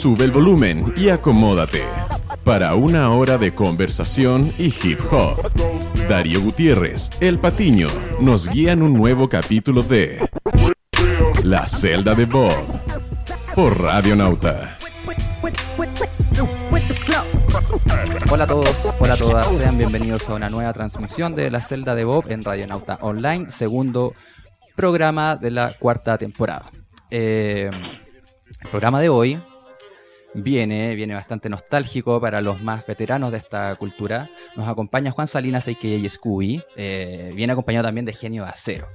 Sube el volumen y acomódate para una hora de conversación y hip hop. Darío Gutiérrez, El Patiño, nos guían un nuevo capítulo de La celda de Bob por Radio Nauta. Hola a todos, hola a todas, sean bienvenidos a una nueva transmisión de La celda de Bob en Radio Nauta Online, segundo programa de la cuarta temporada. Eh, el programa de hoy viene, viene bastante nostálgico para los más veteranos de esta cultura. Nos acompaña Juan Salinas, a.k.a. Scooby. Eh, viene acompañado también de Genio Acero.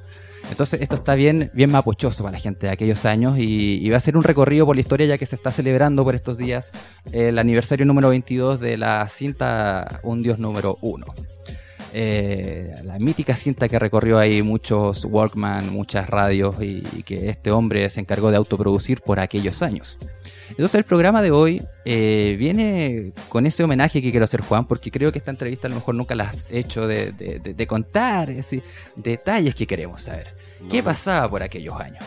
Entonces esto está bien, bien mapochoso para la gente de aquellos años y, va a ser un recorrido por la historia ya que se está celebrando por estos días el aniversario número 22 de la cinta Un Dios número 1. Eh, la mítica cinta que recorrió ahí muchos Walkman, muchas radios y que este hombre se encargó de autoproducir por aquellos años. Entonces el programa de hoy eh, viene con ese homenaje que quiero hacer Juan, porque creo que esta entrevista a lo mejor nunca la has hecho de, contar detalles que queremos saber. ¿Qué pasaba por aquellos años?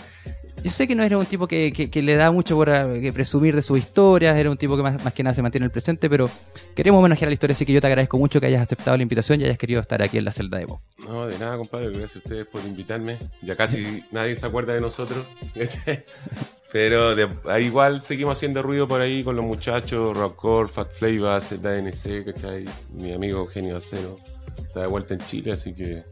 Yo sé que no era un tipo que, le da mucho por eh, presumir de sus historias, era un tipo que más, que nada se mantiene en el presente, pero queremos homenajear la historia, así que yo te agradezco mucho que hayas aceptado la invitación y hayas querido estar aquí en la celda de vos. No, de nada, compadre, gracias a ustedes por invitarme. Ya casi nadie se acuerda de nosotros. Pero igual seguimos haciendo ruido por ahí con los muchachos, Rockcore, Fat Flavor, ZNC, ¿cachai? Mi amigo Eugenio Acero está de vuelta en Chile, así que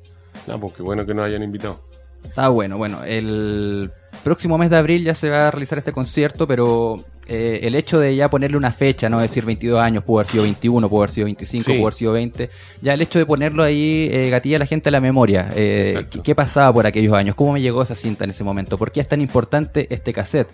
nada, pues qué bueno que nos hayan invitado. Está bueno, bueno, el próximo mes de abril ya se va a realizar este concierto, pero eh, el hecho de ya ponerle una fecha, no decir 22 años, pudo haber sido 21, pudo haber sido 25, pudo haber sido 20, ya el hecho de ponerlo ahí eh, gatilla a la gente a la memoria. Eh, ¿Qué pasaba por aquellos años? ¿Cómo me llegó esa cinta en ese momento? ¿Por qué es tan importante este cassette?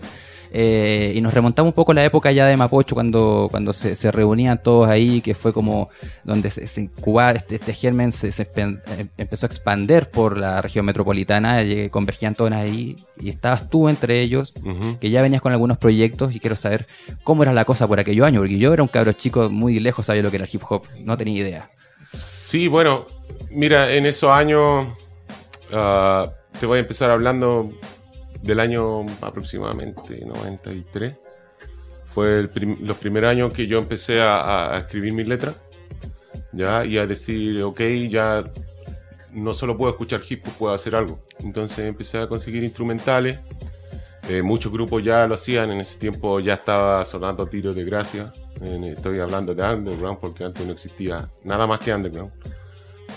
Eh, y nos remontamos un poco a la época ya de Mapocho, cuando, cuando se, se reunían todos ahí, que fue como donde se, se incubaba este, este germen, se, em, empezó a expander por la región metropolitana, convergían todos ahí, y estabas tú entre ellos, que ya venías con algunos proyectos, y quiero saber cómo era la cosa por aquellos años, porque yo era un cabro chico muy lejos, sabía lo que era el hip hop, no tenía idea. Sí, bueno, mira, en esos años, ah, te voy a empezar hablando del año aproximadamente 93. Fue los primeros años que yo empecé a, escribir mis letras, ya, y a decir, ok, ya no solo puedo escuchar hip hop, puedo hacer algo. Entonces empecé a conseguir instrumentales. Eh, muchos grupos ya lo hacían, en ese tiempo ya estaba sonando tiros de gracia. estoy hablando de underground porque antes no existía nada más que underground.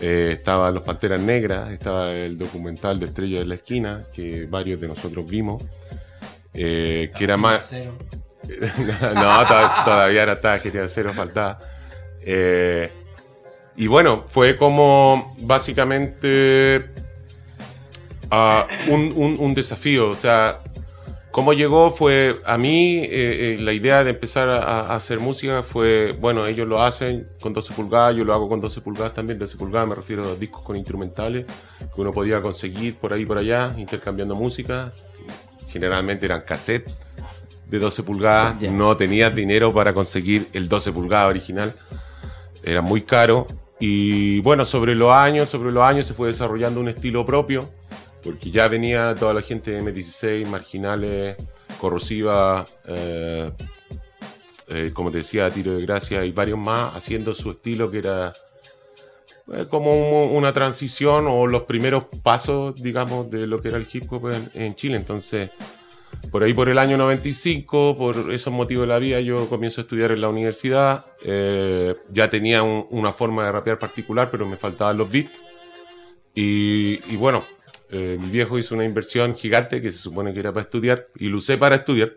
Eh, estaba Los Panteras Negras, estaba el documental de Estrella de la Esquina, que varios de nosotros vimos, eh, que era más... no, todavía era estaba quería cero, faltaba. Eh, y bueno, fue como básicamente ah, un, un, desafío, o sea, ¿Cómo llegó? Fue a mí eh, eh, la idea de empezar a, hacer música fue, bueno, ellos lo hacen con 12 pulgadas, yo lo hago con 12 pulgadas también, 12 pulgadas me refiero a discos con instrumentales que uno podía conseguir por ahí y por allá, intercambiando música. Generalmente eran cassettes de 12 pulgadas, no tenía dinero para conseguir el 12 pulgadas original, era muy caro. Y bueno, sobre los años, sobre los años se fue desarrollando un estilo propio porque ya venía toda la gente de M16, marginales, corrosiva, eh, eh, como te decía, Tiro de Gracia y varios más, haciendo su estilo que era eh, como una transición o los primeros pasos, digamos, de lo que era el hip hop en, Chile. Entonces, por ahí por el año 95, por esos motivos de la vida, yo comienzo a estudiar en la universidad. ya tenía una forma de rapear particular, pero me faltaban los beats. y bueno, eh, mi viejo hizo una inversión gigante que se supone que era para estudiar y lo usé para estudiar,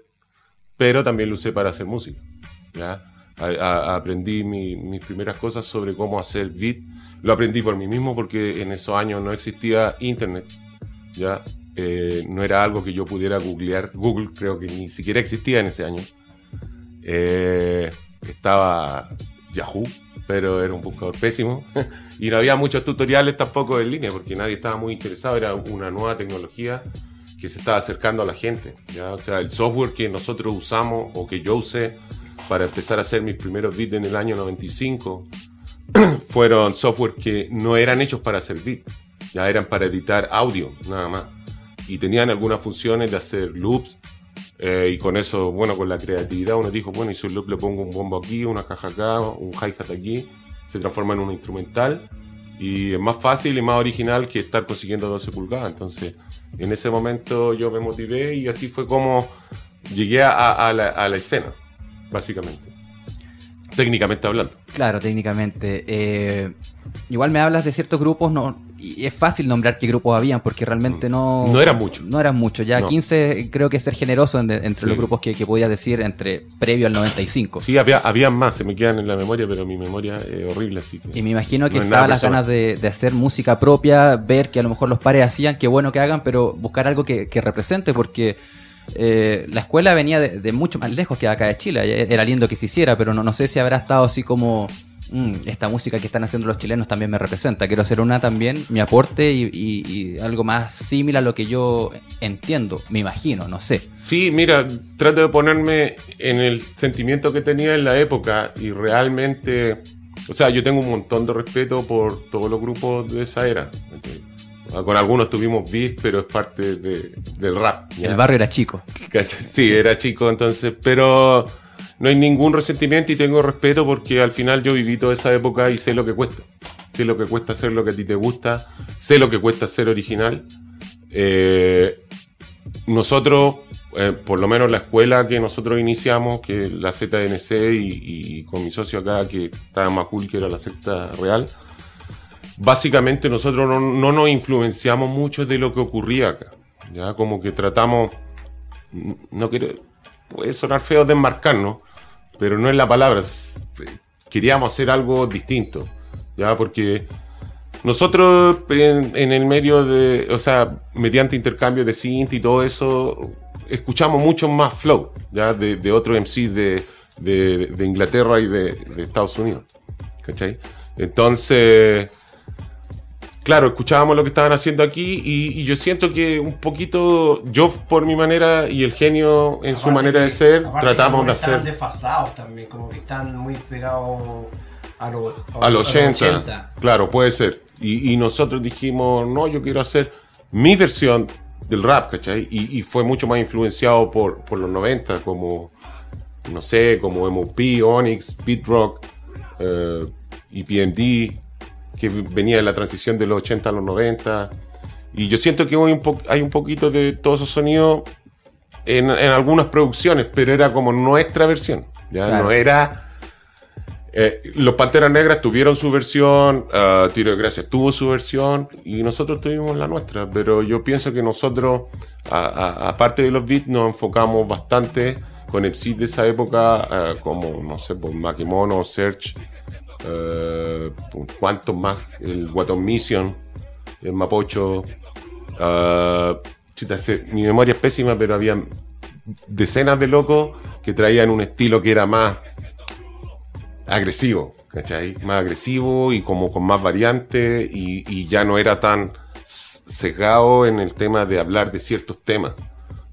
pero también lo usé para hacer música. ¿ya? aprendí mis primeras cosas sobre cómo hacer beat. Lo aprendí por mí mismo porque en esos años no existía internet. ¿ya? Eh, no era algo que yo pudiera googlear. Google creo que ni siquiera existía en ese año. Eh, estaba Yahoo, pero era un buscador pésimo. y no había muchos tutoriales tampoco en línea, porque nadie estaba muy interesado. Era una nueva tecnología que se estaba acercando a la gente. ¿ya? O sea, el software que nosotros usamos o que yo usé para empezar a hacer mis primeros beats en el año 95 fueron software que no eran hechos para hacer beats, ya eran para editar audio, nada más. Y tenían algunas funciones de hacer loops, Eh, y con eso, bueno, con la creatividad uno dijo, bueno, y si le pongo un bombo aquí, una caja acá, un hi-hat aquí, se transforma en un instrumental y es más fácil y más original que estar consiguiendo 12 pulgadas. Entonces, en ese momento yo me motivé y así fue como llegué a, la, a la escena, básicamente. Técnicamente hablando. Claro, técnicamente. Eh, igual me hablas de ciertos grupos, no, y es fácil nombrar qué grupos habían, porque realmente mm. no... No eran muchos. No eran muchos. Ya 15 creo que es ser generoso entre los grupos que, que podía decir entre previo al 95. Sí, había, había más, se me quedan en la memoria, pero mi memoria es horrible. Así y me imagino que estaba las ganas de, hacer música propia, ver que a lo mejor los pares hacían, qué bueno que hagan, pero buscar algo que, que represente, porque eh, la escuela venía de, mucho más lejos que acá de Chile. Era lindo que se hiciera, pero no, no sé si habrá estado así como. Mm, esta música que están haciendo los chilenos también me representa. Quiero hacer una también, mi aporte y, algo más similar a lo que yo entiendo, me imagino, no sé. Sí, mira, trato de ponerme en el sentimiento que tenía en la época y realmente. O sea, yo tengo un montón de respeto por todos los grupos de esa era. Con algunos tuvimos beef, pero es parte del rap. El barrio era chico. Sí, era chico entonces, pero no hay ningún resentimiento y tengo respeto porque al final yo viví toda esa época y sé lo que cuesta. Sé lo que cuesta hacer lo que a ti te gusta, sé lo que cuesta ser original. Eh, nosotros, eh, por lo menos la escuela que nosotros iniciamos, que es la ZNC y, con mi socio acá, que estaba más cool, que era la secta real, básicamente nosotros no, nos influenciamos mucho de lo que ocurría acá. Ya como que tratamos, no quiero, puede sonar feo de enmarcarnos, pero no es la palabra. Queríamos hacer algo distinto, ya porque nosotros en, el medio de, o sea, mediante intercambio de synth y todo eso, escuchamos mucho más flow, ya de, de otros MC de, de, Inglaterra y de, de Estados Unidos, ¿cachai? Entonces claro, escuchábamos lo que estaban haciendo aquí y, yo siento que un poquito, yo por mi manera y el genio en su manera de ser, tratamos de hacer... Están desfasados también, como que están muy pegados a, los a, los 80. Claro, puede ser. Y, nosotros dijimos, no, yo quiero hacer mi versión del rap, ¿cachai? Y, fue mucho más influenciado por, por los 90, como, no sé, como MOP, Onyx, Beat Rock, eh, EPMD, que venía de la transición de los 80 a los 90. Y yo siento que un, hay un poquito de todos esos sonidos en, algunas producciones, pero era como nuestra versión. Ya no era. Eh, los Panteras Negras tuvieron su versión, uh, Tiro de Gracia tuvo su versión y nosotros tuvimos la nuestra. Pero yo pienso que nosotros, aparte de los beats, nos enfocamos bastante con el de esa época, uh, como, no sé, por Makimono, Search, ¿Cuántos más? El Waton Mission, el Mapocho. Uh, mi memoria es pésima, pero había decenas de locos que traían un estilo que era más agresivo, ¿cachai? Más agresivo y como con más variantes y, ya no era tan cegado en el tema de hablar de ciertos temas.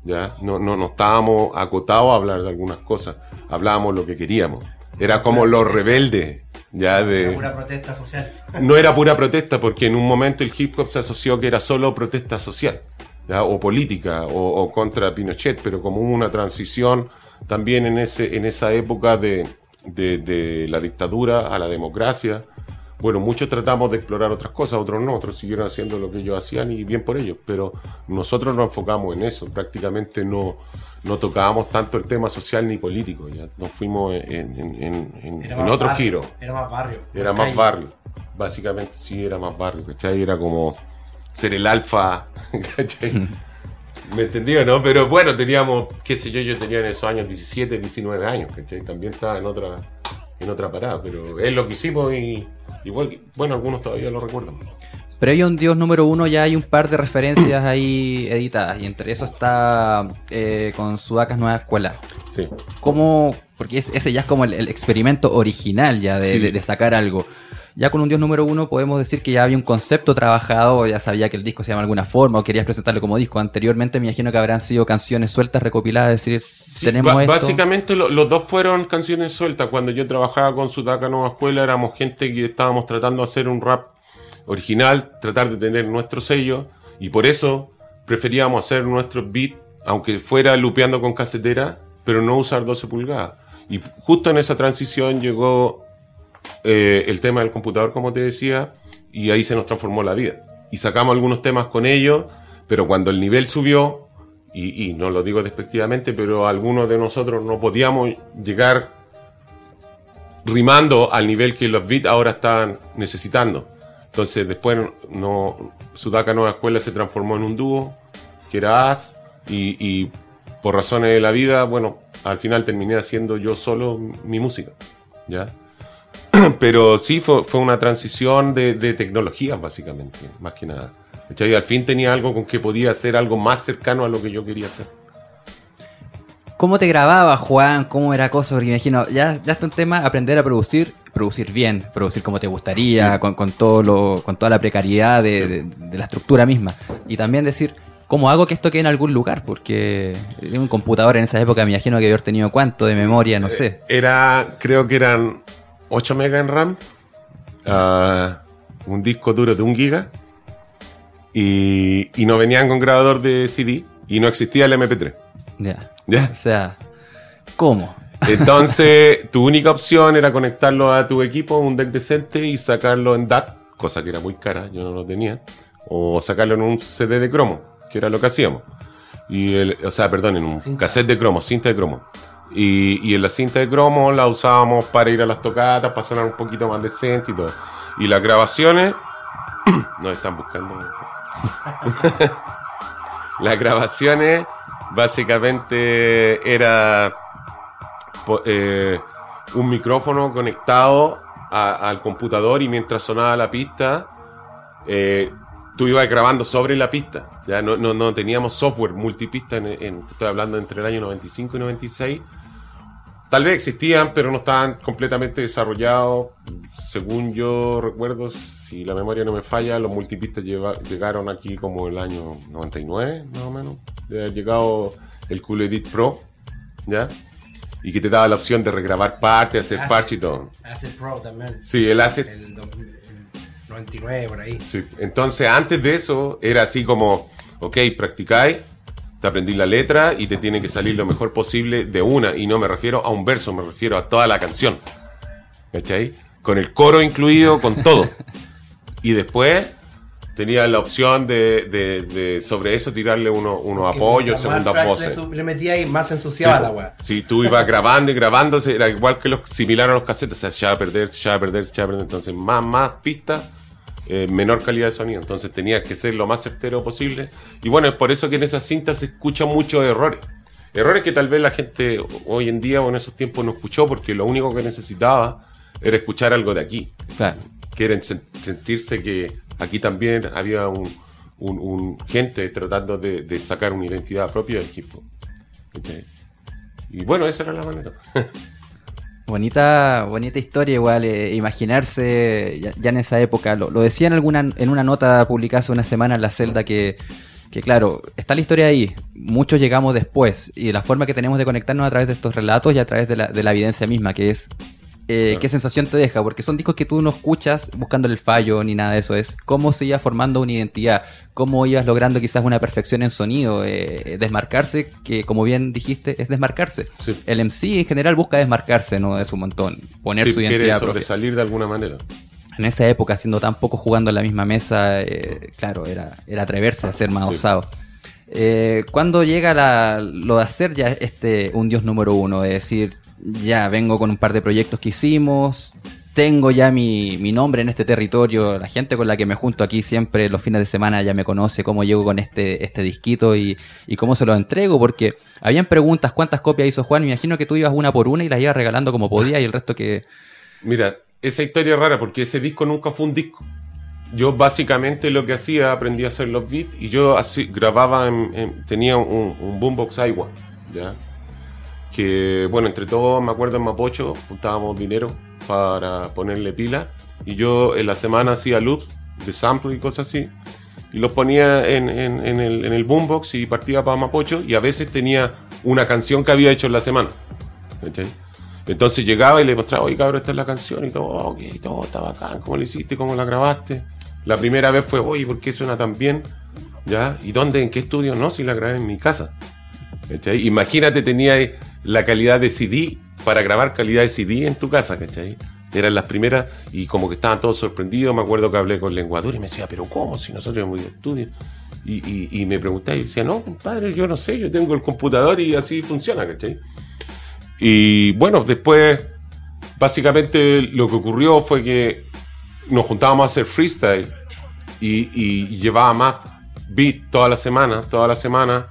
¿ya? No, no, no estábamos acotados a hablar de algunas cosas, hablábamos lo que queríamos. Era como los rebeldes ya de... Pura protesta social. No era pura protesta, porque en un momento el hip hop se asoció que era solo protesta social, o política, o, contra Pinochet, pero como hubo una transición también en, ese, en esa época de, de, la dictadura a la democracia, bueno, muchos tratamos de explorar otras cosas, otros no, otros siguieron haciendo lo que ellos hacían y bien por ellos, pero nosotros nos enfocamos en eso, prácticamente no, no tocábamos tanto el tema social ni político, ya nos fuimos en, en, otro giro. Era más barrio. Era más barrio, básicamente sí, era más barrio, ¿cachai? Era como ser el alfa, ¿cachai? ¿Me entendió, no? Pero bueno, teníamos, qué sé yo, yo tenía en esos años 17, 19 años, ¿cachai? También estaba en otra, en otra parada, pero es lo que hicimos y Igual, bueno, algunos todavía lo recuerdan. Pero hay un Dios número uno, ya hay un par de referencias ahí editadas, y entre eso está eh, con Sudacas Nueva Escuela. Sí. ¿Cómo? Porque ese ya es como el, experimento original ya de, sacar algo. Ya con un Dios número uno podemos decir que ya había un concepto trabajado, ya sabía que el disco se llama de alguna forma, o querías presentarlo como disco. Anteriormente me imagino que habrán sido canciones sueltas, recopiladas, es decir, tenemos esto. Básicamente los dos fueron canciones sueltas. Cuando yo trabajaba con Sudaka Nueva Escuela éramos gente que estábamos tratando de hacer un rap original, tratar de tener nuestro sello, y por eso preferíamos hacer nuestros beats aunque fuera lupeando con casetera, pero no usar 12 pulgadas. Y justo en esa transición llegó eh, el tema del computador, como te decía, y ahí se nos transformó la vida. Y sacamos algunos temas con ellos, pero cuando el nivel subió, y, no lo digo despectivamente, pero algunos de nosotros no podíamos llegar rimando al nivel que los beats ahora están necesitando. Entonces después no, Sudaka Nueva Escuela se transformó en un dúo, que era As, y, y por razones de la vida, bueno, al final terminé haciendo yo solo mi música, ¿ya? Pero sí fue, fue una transición de, de tecnologías, básicamente, más que nada. Y al fin tenía algo con que podía hacer algo más cercano a lo que yo quería hacer. ¿Cómo te grababas, Juan? ¿Cómo era cosa? Porque imagino, ya, ya está un tema aprender a producir, producir bien, producir como te gustaría, con, con todo lo, con toda la precariedad de, de- de la estructura misma. Y también decir, ¿cómo hago que esto quede en algún lugar? Porque un computador en esa época me imagino que haber tenido cuánto de memoria, no sé. Era, creo que eran 8 megas en RAM, ah, un disco duro de 1 giga, y, y no venían con grabador de CD, y no existía el MP3. Ya. ¿ya? O sea, ¿cómo? Entonces, tu única opción era conectarlo a tu equipo, un deck decente, y sacarlo en DAT, cosa que era muy cara, yo no lo tenía, o sacarlo en un CD de cromo, que era lo que hacíamos. Y el, o sea, perdón, en un Cinta. cassette de cromo, cinta de cromo. Y, en la cinta de cromo la usábamos para ir a las tocatas, para sonar un poquito más decente y todo. Y las grabaciones, nos están buscando. las grabaciones, básicamente, era eh, un micrófono conectado al computador y mientras sonaba la pista, eh, tú ibas grabando sobre la pista. Ya no, no, no teníamos software multipista, en, en- estoy hablando entre el año 95 y 96. Tal vez existían, pero no estaban completamente desarrollados. Según yo recuerdo, si la memoria no me falla, los multipistas lleva- llegaron aquí como el año 99, más o menos. De haber llegado el Cool Edit Pro, ¿ya? Y que te daba la opción de regrabar partes, hacer Acid. parche y todo. Acid Pro también. Sí, el Acid el 99 por ahí. Sí, Entonces, antes de eso, era así como, ok, practicáis, te aprendí la letra y te tiene que salir lo mejor posible de una. Y no me refiero a un verso, me refiero a toda la canción. ¿Cachai? Con el coro incluido, con todo. y después tenía la opción de, de- de sobre eso tirarle uno- unos Que apoyos, segundas voces. Le, le metía ahí más ensuciaba la weá. Si tú ibas grabando y grabando, era igual que los similar a los cassettes, o sea, se echaba a perder, se echaba a perder, se echaba a perder. Entonces, más, más pistas, eh, menor calidad de sonido. Entonces, tenía que ser lo más certero posible. Y bueno, es por eso que en esas cintas se escuchan muchos errores. Errores que tal vez la gente hoy en día o en esos tiempos no escuchó porque lo único que necesitaba era escuchar algo de aquí. Claro. Sen- sentirse que aquí también había un, un- un gente tratando de, de sacar una identidad propia del hip. Y bueno, esa era la manera. Bonita, bonita historia igual, eh, imaginarse ya, en esa época, lo, lo decía en, alguna, en una nota publicada hace una semana en la celda que, que claro, está la historia ahí, muchos llegamos después y la forma que tenemos de conectarnos a través de estos relatos y a través de la, de la evidencia misma, que es eh, Claro. qué sensación te deja, porque son discos que tú no escuchas buscándole el fallo ni nada de eso, es cómo se iba formando una identidad, cómo ibas logrando quizás una perfección en sonido, eh, desmarcarse, que como bien dijiste, es desmarcarse. Sí. El MC en general busca desmarcarse, ¿no? De su montón, poner Sí, su identidad propia. sobresalir de alguna manera. En esa época, siendo tan poco jugando en la misma mesa, eh, claro, era, era atreverse a ser más Sí. osado. Eh, ¿Cuándo llega la- lo de hacer ya este un dios número uno? De decir, ya vengo con un par de proyectos que hicimos, tengo ya mi, mi nombre en este territorio, la gente con la que me junto aquí siempre los fines de semana ya me conoce cómo llego con este, este disquito y, y cómo se lo entrego, porque habían preguntas cuántas copias hizo Juan, me imagino que tú ibas una por una y las ibas regalando como podía y el resto que... Mira, esa historia es rara porque ese disco nunca fue un disco. Yo básicamente lo que hacía, aprendí a hacer los beats y yo así grababa, en- en- tenía un, un boombox Aiwa, ¿ya? Que, bueno, entre todos, me acuerdo en Mapocho, juntábamos dinero para ponerle pila y yo en la semana hacía loops de sample y cosas así y los ponía en, en- el, en el boombox y partía para Mapocho y a veces tenía una canción que había hecho en la semana. Entonces llegaba y le mostraba, oye cabrón, esta es la canción y todo, "Oh, ok, todo está bacán, ¿cómo lo hiciste? ¿Cómo la grabaste? La primera vez fue, oye, ¿por qué suena tan bien? ¿Ya? ¿Y dónde? ¿En qué estudio? No, si la grabé en mi casa. Imagínate, tenía la calidad de CD para grabar calidad de CD en tu casa, ¿cachai? Eran las primeras y como que estaban todos sorprendidos. Me acuerdo que hablé con Lenguador y me decía, pero ¿cómo? Si nosotros hemos ido a estudio. Y, y, y me preguntaba y decía, no, compadre, yo no sé, yo tengo el computador y así funciona, ¿cachai? Y bueno, después, básicamente lo que ocurrió fue que nos juntábamos a hacer freestyle y, y llevaba más beat toda la semana, toda la semana,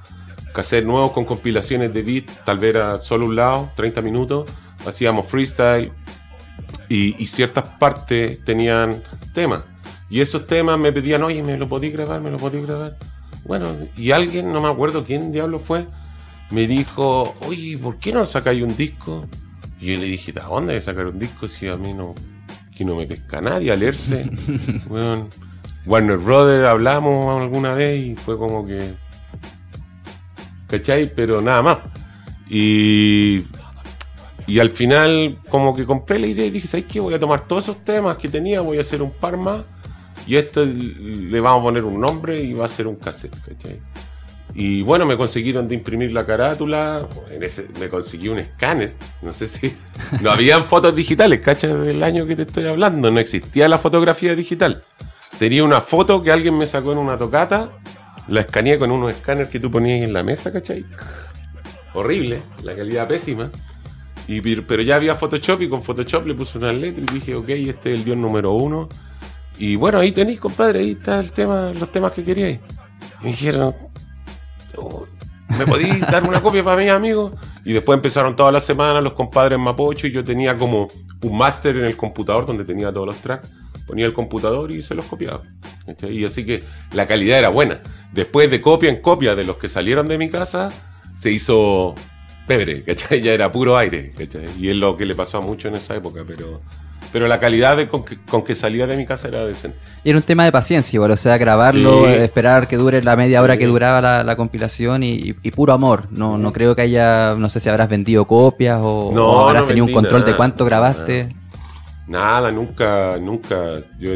hacer nuevos con compilaciones de beat, tal vez era solo un lado, 30 minutos, hacíamos freestyle y, y ciertas partes tenían temas. Y esos temas me pedían, oye, ¿me lo podí grabar? ¿Me lo podí grabar? Bueno, y alguien, no me acuerdo quién diablo fue, me dijo, oye, ¿por qué no sacáis un disco? Y yo le dije, ¿de dónde sacar un disco si a mí no, que no me pesca nadie a leerse? bueno, Warner Brothers hablamos alguna vez y fue como que. ¿Cachai? Pero nada más. Y. Y al final, como que compré la idea y dije, ¿sabes qué? Voy a tomar todos esos temas que tenía, voy a hacer un par más. Y esto le vamos a poner un nombre y va a ser un cassette, ¿cachai? Y bueno, me consiguieron de imprimir la carátula, en ese, me conseguí un escáner, no sé si... No habían fotos digitales, ¿cachai? Del año que te estoy hablando, no existía la fotografía digital. Tenía una foto que alguien me sacó en una tocata, la escaneé con unos escáneres que tú ponías en la mesa, ¿cachai? Horrible, la calidad pésima. Y, pero ya había Photoshop y con Photoshop le puse unas letras y dije, ok, este es el dios número uno. Y bueno, ahí tenéis, compadre, ahí está el tema, los temas que queríais. Me dijeron, oh, ¿me podéis dar una copia para mis amigos? Y después empezaron todas las semanas los compadres Mapocho y yo tenía como un máster en el computador donde tenía todos los tracks. Ponía el computador y se los copiaba. Y así que la calidad era buena. Después de copia en copia de los que salieron de mi casa, se hizo pebre, ¿cachai? Ya era puro aire. Y es lo que le pasó mucho en esa época, pero, pero la calidad de, con, que, con que salía de mi casa era decente. Y era un tema de paciencia, igual, o sea, grabarlo, Sí. esperar que dure la media hora Sí. que duraba la, la compilación y, puro amor. No, no creo que haya, no sé si habrás vendido copias o, No, o habrás no tenido un control de cuánto grabaste. nada. Nada, nunca, nunca. Yo,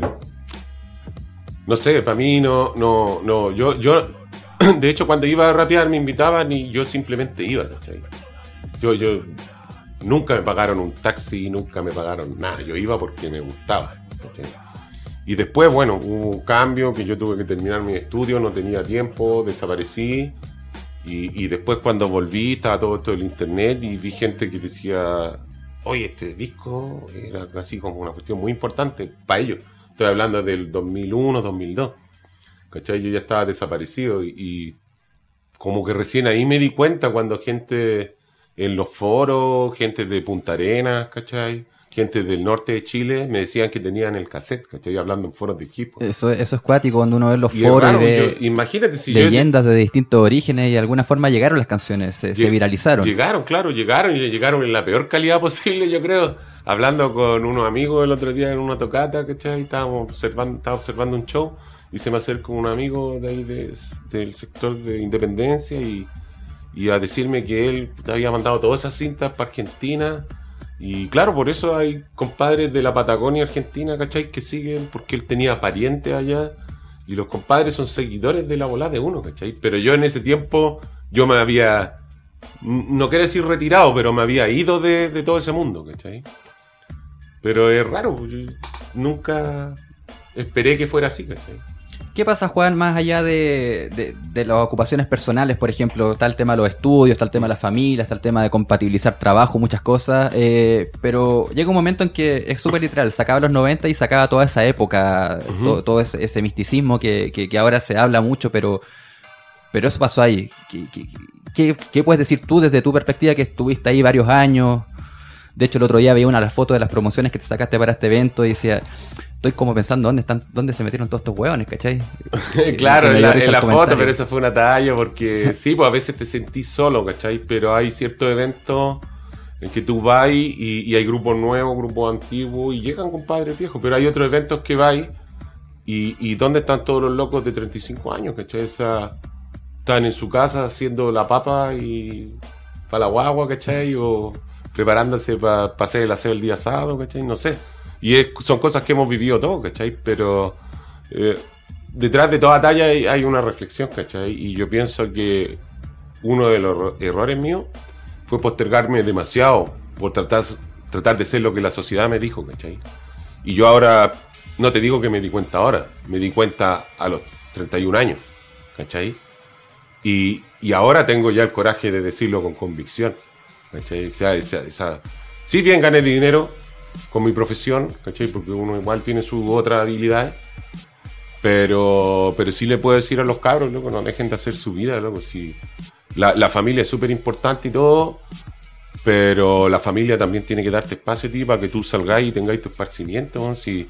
no sé, para mí no, no, no. Yo, yo, de hecho, cuando iba a rapear me invitaban y yo simplemente iba, ¿cachai? Yo, yo, nunca me pagaron un taxi, nunca me pagaron nada. Yo iba porque me gustaba, ¿cachai? Y después, bueno, hubo un cambio que yo tuve que terminar mi estudio, no tenía tiempo, desaparecí. Y, después cuando volví estaba todo esto del internet y vi gente que decía, oye, este disco era así como una cuestión muy importante para ellos. Estoy hablando del 2001, 2002. ¿Cachai? Yo ya estaba desaparecido y como que recién ahí me di cuenta cuando gente en los foros, gente de Punta Arenas, ¿cachai? Gente del norte de Chile me decían que tenían el cassette, ¿cachai? Hablando en foros de equipo. Eso, eso es cuático cuando uno ve los Y foros raro, ve yo- imagínate si yo leyendas de distintos orígenes y de alguna forma llegaron las canciones, se, se viralizaron. Llegaron, claro, llegaron y llegaron en la peor calidad posible, yo creo. Hablando con unos amigos el otro día en una tocata, ¿cachai? Estábamos observando, estaba observando un show y se me acercó un amigo de ahí de- del sector de Independencia y, y a decirme que él había mandado todas esas cintas para Argentina. Y claro, por eso hay compadres de la Patagonia Argentina, ¿cachai? Que siguen porque él tenía parientes allá. Y los compadres son seguidores de la bola de uno, ¿cachai? Pero yo en ese tiempo, yo me había, no quiero decir retirado, pero me había ido de, de todo ese mundo, ¿cachai? Pero es raro, nunca esperé que fuera así, ¿cachai? ¿Qué pasa, Juan, más allá de, de- de las ocupaciones personales, por ejemplo? Está el tema de los estudios, está el tema de la familia, está el tema de compatibilizar trabajo, muchas cosas. eh, pero llega un momento en que es súper literal. Sacaba los 90 y sacaba toda esa época, todo, todo ese, ese misticismo que, que- que ahora se habla mucho, pero, pero eso pasó ahí. ¿Qué, qué- qué- qué puedes decir tú desde tu perspectiva que estuviste ahí varios años? De hecho, el otro día veía una de las fotos de las promociones que te sacaste para este evento y decía, estoy como pensando dónde están, dónde se metieron todos estos hueones, ¿cachai? claro, en la, en la foto, pero eso fue una talla porque sí, pues a veces te sentís solo, ¿cachai? Pero hay ciertos eventos en que tú vas y, y hay grupos nuevos, grupos antiguos y llegan compadres viejos, pero hay otros eventos que vais y, y ¿dónde están todos los locos de 35 años, ¿cachai? Esa- están en su casa haciendo la papa y para la guagua, ¿cachai? O preparándose para hacer el aseo el día sábado, ¿cachai? No sé. Y es- son cosas que hemos vivido todos, ¿cachai? Pero eh, detrás de toda talla hay, hay una reflexión, ¿cachai? Y yo pienso que uno de los erro- errores míos fue postergarme demasiado por tratar, tratar de ser lo que la sociedad me dijo, ¿cachai? Y yo ahora, no te digo que me di cuenta ahora, me di cuenta a los 31 años, ¿cachai? Y, y ahora tengo ya el coraje de decirlo con convicción, ¿cachai? O sea, esa, esa- Si bien gané dinero con mi profesión, ¿cachai? Porque uno igual tiene su otra habilidad, pero, pero sí le puedo decir a los cabros, loco, no dejen de hacer su vida, loco. Si la, la familia es súper importante y todo, pero la familia también tiene que darte espacio ti para que tú salgáis y tengáis tu esparcimiento. weón. Si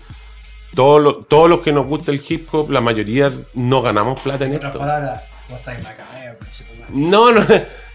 todos los, todos los que nos gusta el hip hop, la mayoría no ganamos plata en En esto. palabras, vos macabeo. No, no,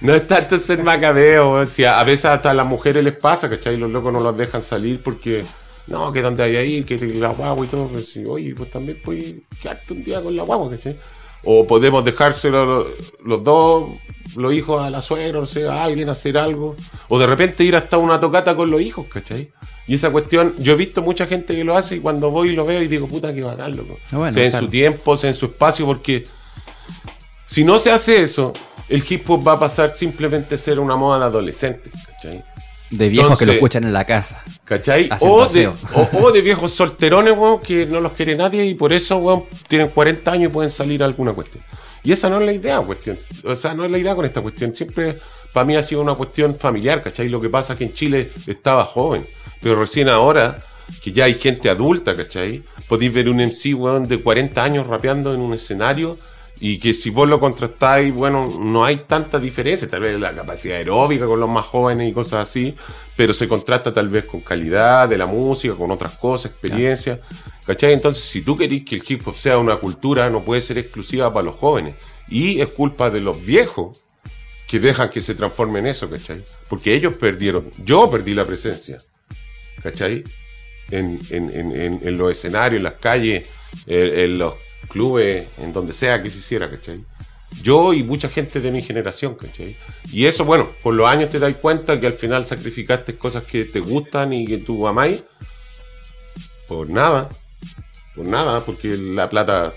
no es tanto ser macabeo. weón. Si a, a veces hasta a las mujeres les pasa, ¿cachai? Los locos no los dejan salir porque, no, que donde hay ahí, que la guagua y todo. Pues, oye, pues también puedes quedarte un día con la guagua, ¿cachai? O podemos dejárselo los, los dos, los hijos a la suegra, o sea, a alguien hacer algo. O de repente ir hasta una tocata con los hijos, ¿cachai? Y esa cuestión, yo he visto mucha gente que lo hace y cuando voy y lo veo y digo, puta, que bacán, loco. Ah, bueno, sea en claro. su tiempo, sea en su espacio, porque si no se hace eso, el hip hop va a pasar simplemente a ser una moda de adolescentes, ¿cachai? De viejos que lo Entonces- escuchan en la casa. ¿Cachai? O de, o, o de viejos solterones, weón, que no los quiere nadie y por eso, weón, tienen 40 años y pueden salir a alguna cuestión. Y esa no es la idea, cuestión. O sea, no es la idea con esta cuestión. Siempre, para mí ha sido una cuestión familiar, ¿cachai? Lo que pasa es que en Chile estaba joven, pero recién ahora, que ya hay gente adulta, ¿cachai? Podéis ver un MC, weón, de 40 años rapeando en un escenario y que si vos lo contrastáis, bueno, no hay tanta diferencia, tal vez la capacidad aeróbica con los más jóvenes y cosas así, pero se contrasta tal vez con calidad de la música, con otras cosas, experiencias, ¿cachai? Entonces, si tú querís que el hip hop sea una cultura, no puede ser exclusiva para los jóvenes. Y es culpa de los viejos que dejan que se transforme en eso, ¿cachai? Porque ellos perdieron, yo perdí la presencia, ¿cachai? En, en, en, en, en los escenarios, en las calles, en, en los clubes, en donde sea que se hiciera, ¿cachai? Yo y mucha gente de mi generación, ¿cachai? Y eso, bueno, por los años te das cuenta que al final sacrificaste cosas que te gustan y que tú amáis por nada, por nada, porque la plata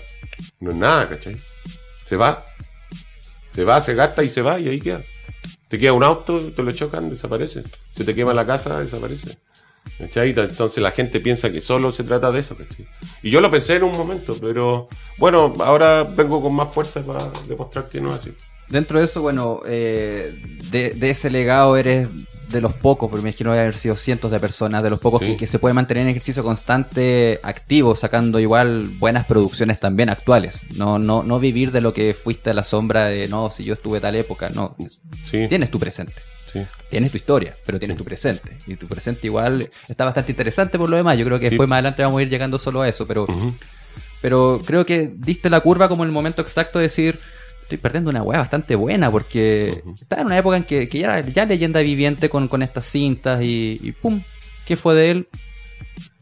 no es nada, ¿cachai? Se va, se va, se gasta y se va y ahí queda. Te queda un auto, te lo chocan, desaparece. Se te quema la casa, desaparece. ¿Cachai? Entonces la gente piensa que solo se trata de eso, ¿cachai? Y yo lo pensé en un momento, pero bueno, ahora vengo con más fuerza para demostrar que no es así. Dentro de eso, bueno, eh, de, de ese legado eres de los pocos, porque me imagino que haber sido cientos de personas, de los pocos Sí. que, que se puede mantener en ejercicio constante, activo, sacando igual buenas producciones también actuales. No, no, no vivir de lo que fuiste a la sombra de, no, si yo estuve tal época, no. Sí, Tienes tu presente. Sí. Tienes tu historia, pero tienes tu presente. Y tu presente igual está bastante interesante por lo demás. Yo creo que Sí. después más adelante vamos a ir llegando solo a eso, pero, pero creo que diste la curva como el momento exacto de decir, estoy perdiendo una weá bastante buena porque estaba en una época en que, que ya era ya leyenda viviente con, con estas cintas y, y pum, ¿qué fue de él?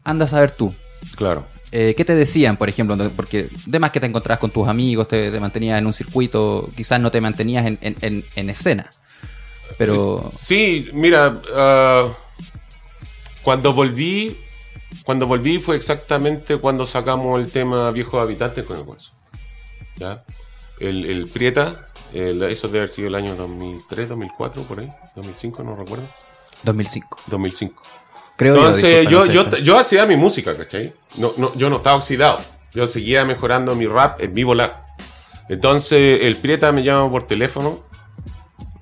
Anda a saber tú. Claro. Eh, ¿Qué te decían, por ejemplo? Porque además que te encontrabas con tus amigos, te, te mantenías en un circuito, quizás no te mantenías en, en- en- en escena. Pero... Sí, mira, ah, cuando volví, cuando volví fue exactamente cuando sacamos el tema Viejos Habitantes con el Guaso. ¿Ya? El, el Prieta, el- eso debe haber sido el año 2003, 2004, por ahí, 2005, no recuerdo. 2005. 2005. Creo Entonces, yo, yo, yo hacía mi música, ¿cachai? No, no, yo no estaba oxidado. Yo seguía mejorando mi rap en vivo la. Entonces, el Prieta me llama por teléfono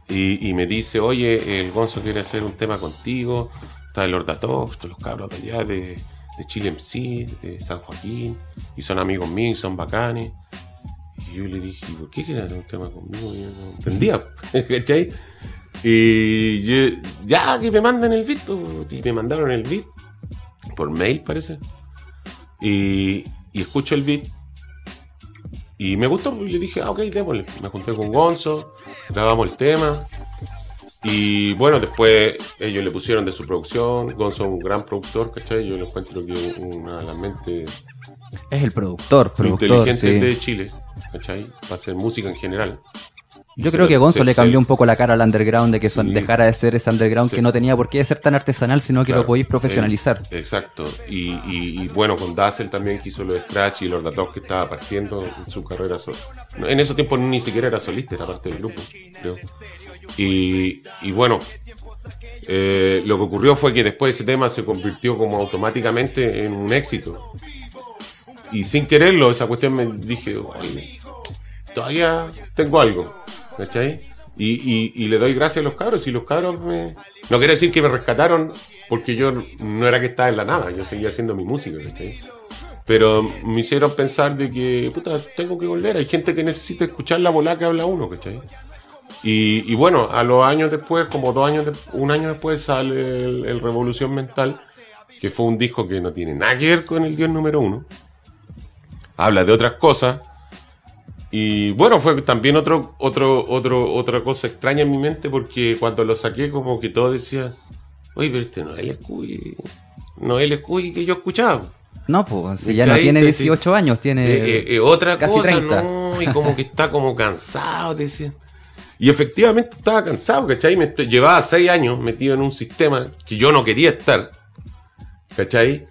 y, me dice, oye, el Gonzo quiere hacer un tema contigo. Está el Ordatox, los cabros de allá de, de Chile MC, de San Joaquín, y son amigos míos, son bacanes. Y yo le dije, ¿por qué quieren hacer un tema conmigo? Y yo no entendía, ¿cachai? Y ya que me manden el beat, y me mandaron el beat por mail, parece. Y, y escucho el beat. Y me gustó, y le dije, ah, ok, démosle. Me junté con Gonzo, grabamos el tema. Y bueno, después ellos le pusieron de su producción. Gonzo es un gran productor, ¿cachai? Yo lo encuentro que una de las mentes Es el productor, productor, inteligentes sí. de Chile, ¿cachai? Para hacer música en general. Yo creo que Gonzo se- le se- cambió un poco la cara al underground, de que son, Sí. dejara de ser ese underground que no tenía por qué ser tan artesanal, sino que Claro. lo podéis profesionalizar. Eh, exacto. Y, y- y bueno, con Dazzle también que hizo los Scratch y los datos que estaba partiendo en su carrera sol- no, En esos tiempos ni siquiera era solista, era parte del grupo, creo. Y, y bueno, eh, lo que ocurrió fue que después ese tema se convirtió como automáticamente en un éxito. Y sin quererlo, esa cuestión me dije, "Oye, todavía tengo algo, ¿cachai? Y, y- y le doy gracias a los cabros y los cabros me... No quiere decir que me rescataron porque yo no era que estaba en la nada, yo seguía haciendo mi música, ¿cachai? Pero me hicieron pensar de que, puta, tengo que volver, hay gente que necesita escuchar la bola que habla uno, ¿cachai? Y, y bueno, a los años después, como dos años, de- un año después sale el, el Revolución Mental, que fue un disco que no tiene nada que ver con el Dios número uno. Habla de otras cosas. Y bueno, fue también otro, otro, otro, otra cosa extraña en mi mente porque cuando lo saqué como que todos decían, oye, pero este no es el Scooby, no es el Scooby que yo escuchaba. No, pues, si ya no tiene Te- 18 años, tiene... Eh, eh, eh, otra casi cosa, 30. no, y como que está como cansado, decía. Y efectivamente estaba cansado, ¿cachai? Me llevaba seis años metido en un sistema que yo no quería estar, ¿cachai?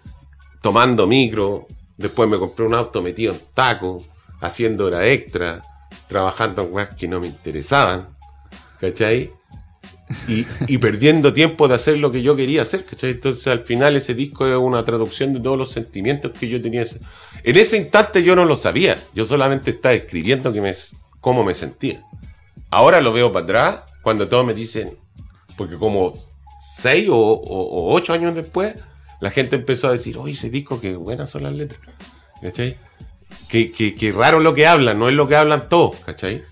Tomando micro, después me compré un auto metido en taco, haciendo hora extra, trabajando en cosas que no me interesaban, ¿cachai? Y, y perdiendo tiempo de hacer lo que yo quería hacer, ¿cachai? Entonces al final ese disco es una traducción de todos los sentimientos que yo tenía. En ese instante yo no lo sabía, yo solamente estaba escribiendo que me, cómo me sentía. Ahora lo veo para atrás, cuando todos me dicen, porque como seis o, o- o ocho años después, la gente empezó a decir, oye, ese disco, qué buenas son las letras, ¿cachai? Que, que, que raro lo que hablan, no es lo que hablan todos, ¿cachai?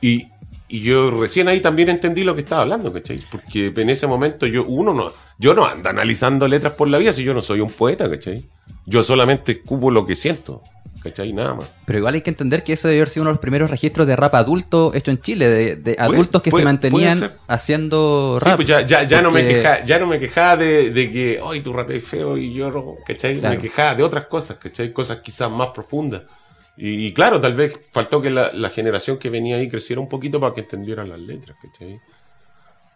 Y, y yo recién ahí también entendí lo que estaba hablando, ¿cachai? Porque en ese momento yo, uno no, yo no ando analizando letras por la vida si yo no soy un poeta, ¿cachai? Yo solamente escupo lo que siento, ¿cachai? Nada más. Pero igual hay que entender que eso debe haber sido uno de los primeros registros de rap adulto hecho en Chile, de, adultos que se mantenían haciendo Sí, rap. pues ya, ya, ya no me quejaba, ya no me quejaba de, de que, ay, tu rap es feo y yo no, ¿cachai? Claro. Me quejaba de otras cosas, ¿cachai? Cosas quizás más profundas. Y, y claro, tal vez faltó que la, la generación que venía ahí creciera un poquito para que entendieran las letras, ¿cachai?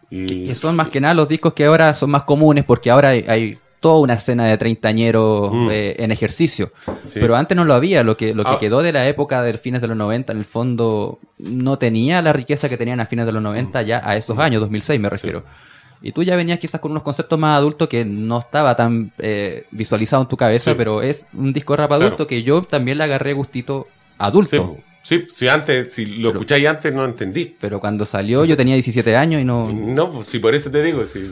Y, Que son más que nada los discos que ahora son más comunes porque ahora hay, hay toda una escena de treintañeros Mm. eh, en ejercicio. Sí. Pero antes no lo había. Lo que, lo que Ah. quedó de la época del fines de los 90, en el fondo, no tenía la riqueza que tenían a fines de los 90 ya a esos años, 2006 me refiero. Y tú ya venías quizás con unos conceptos más adultos que no estaba tan eh, visualizado en tu cabeza, Sí. pero es un disco de rap Claro. adulto que yo también le agarré gustito adulto. sí, si antes, si lo Pero- escucháis antes no entendí. Pero cuando salió yo tenía 17 años y no... No, pues si por eso te digo, sí,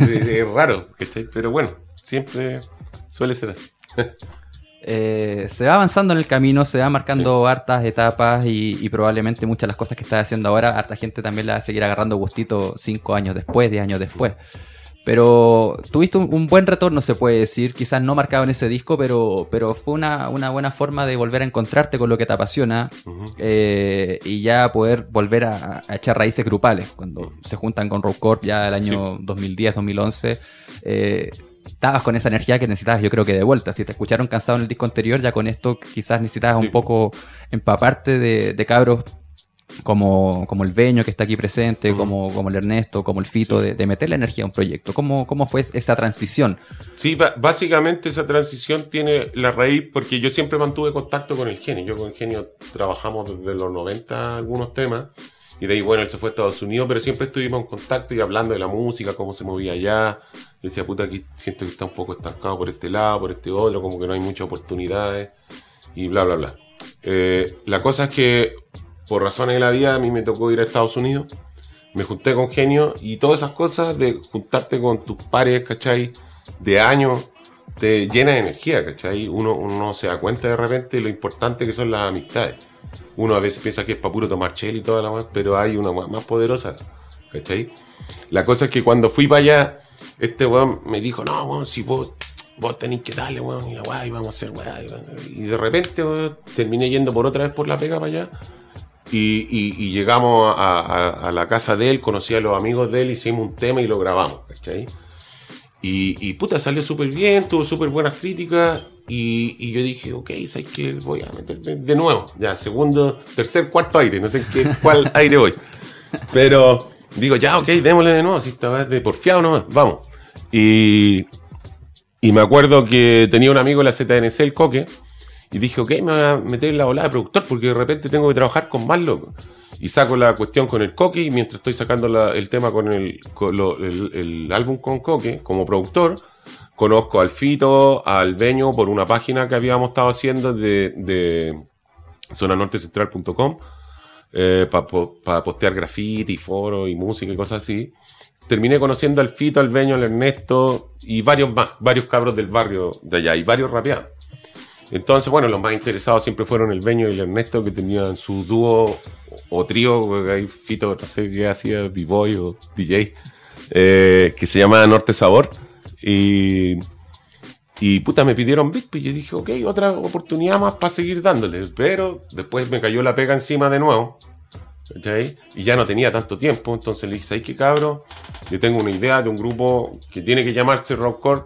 es raro, ¿cachai? Pero bueno, siempre suele ser así. eh, se va avanzando en el camino, se va marcando hartas etapas y, y probablemente muchas de las cosas que estás haciendo ahora, harta gente también la va a seguir agarrando gustito cinco años después, 10 años después. Pero tuviste un, un buen retorno, se puede decir, quizás no marcado en ese disco, pero, pero fue una, una buena forma de volver a encontrarte con lo que te apasiona eh, y ya poder volver a, a echar raíces grupales. Cuando se juntan con Road Corp ya el año 2010, 2011, eh, estabas con esa energía que necesitabas, yo creo que de vuelta. Si te escucharon cansado en el disco anterior, ya con esto quizás necesitabas Sí. un poco empaparte de, de cabros como, como el Veño que está aquí presente, como, como el Ernesto, como el Fito, de, de meter la energía a un proyecto. ¿Cómo, cómo fue esa transición? Sí, básicamente esa transición tiene la raíz porque yo siempre mantuve contacto con el genio. Yo con el genio trabajamos desde los 90 algunos temas y de ahí, bueno, él se fue a Estados Unidos, pero siempre estuvimos en contacto y hablando de la música, cómo se movía allá. Yo decía, puta, aquí siento que está un poco estancado por este lado, por este otro, como que no hay muchas oportunidades y bla, bla, bla. Eh, la cosa es que por razones de la vida a mí me tocó ir a Estados Unidos me junté con genio y todas esas cosas de juntarte con tus pares, ¿cachai? De años, te llena de energía, ¿cachai? Uno, uno se da cuenta de repente de lo importante que son las amistades. Uno a veces piensa que es para puro tomar chel y toda la más, pero hay una más poderosa, ¿cachai? La cosa es que cuando fui para allá, este weón me dijo, no, weón, si vos, vos que darle, weón, y la weá, y vamos a hacer weá. y- de repente, terminé yendo por otra vez por la pega para allá. Y, llegamos a, la casa de él, conocí a los amigos de él, hicimos un tema y lo grabamos. Y, y puta, salió súper bien, tuvo súper buenas críticas. Y, y yo dije, ok, ¿sabes qué? Voy a meterme de nuevo. Ya, segundo, tercer, cuarto aire. No sé qué, cuál aire voy. Pero digo, ya, ok, démosle de nuevo. Si estaba de porfiado nomás, vamos. Y, y me acuerdo que tenía un amigo en la ZNC, el Coque, y dije, ok, me voy a meter en la volada de productor porque de repente tengo que trabajar con más locos. Y saco la cuestión con el Coque y mientras estoy sacando la- el tema con, el, con lo- el, el álbum con Coque, como productor, conozco al Fito, al Beño, por una página que habíamos estado haciendo de, de zonanortecentral.com para postear graffiti, foros y música y cosas así. Terminé conociendo al Fito, al Beño, al Ernesto y varios más, varios cabros del barrio de allá y varios rapeados. Entonces, bueno, los más interesados siempre fueron el Beño y el Ernesto, que tenían su dúo o trío, ahí Fito, no sé qué hacía, B-Boy o DJ, eh, que se llama Norte Sabor. Y, y puta, me pidieron beat, y yo dije, ok, otra oportunidad más para seguir dándole. Pero después me cayó la pega encima de nuevo. ¿cachai? Y ya no tenía tanto tiempo, entonces le dije, ¿sabes qué cabrón? Yo tengo una idea de un grupo que tiene que llamarse Rockcore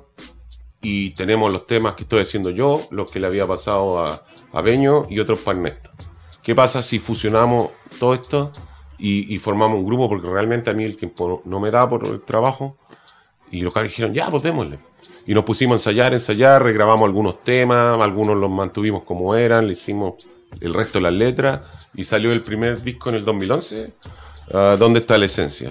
y tenemos los temas que estoy haciendo yo, los que le había pasado a, a Beño y otros para Ernesto. ¿Qué pasa si fusionamos todo esto y, formamos un grupo? Porque realmente a mí el tiempo no me da por el trabajo. Y los caras dijeron, ya, pues démosle. Y nos pusimos a ensayar, ensayar, regrabamos algunos temas, algunos los mantuvimos como eran, le hicimos el resto de las letras y salió el primer disco en el 2011, ah, ¿Dónde está la esencia?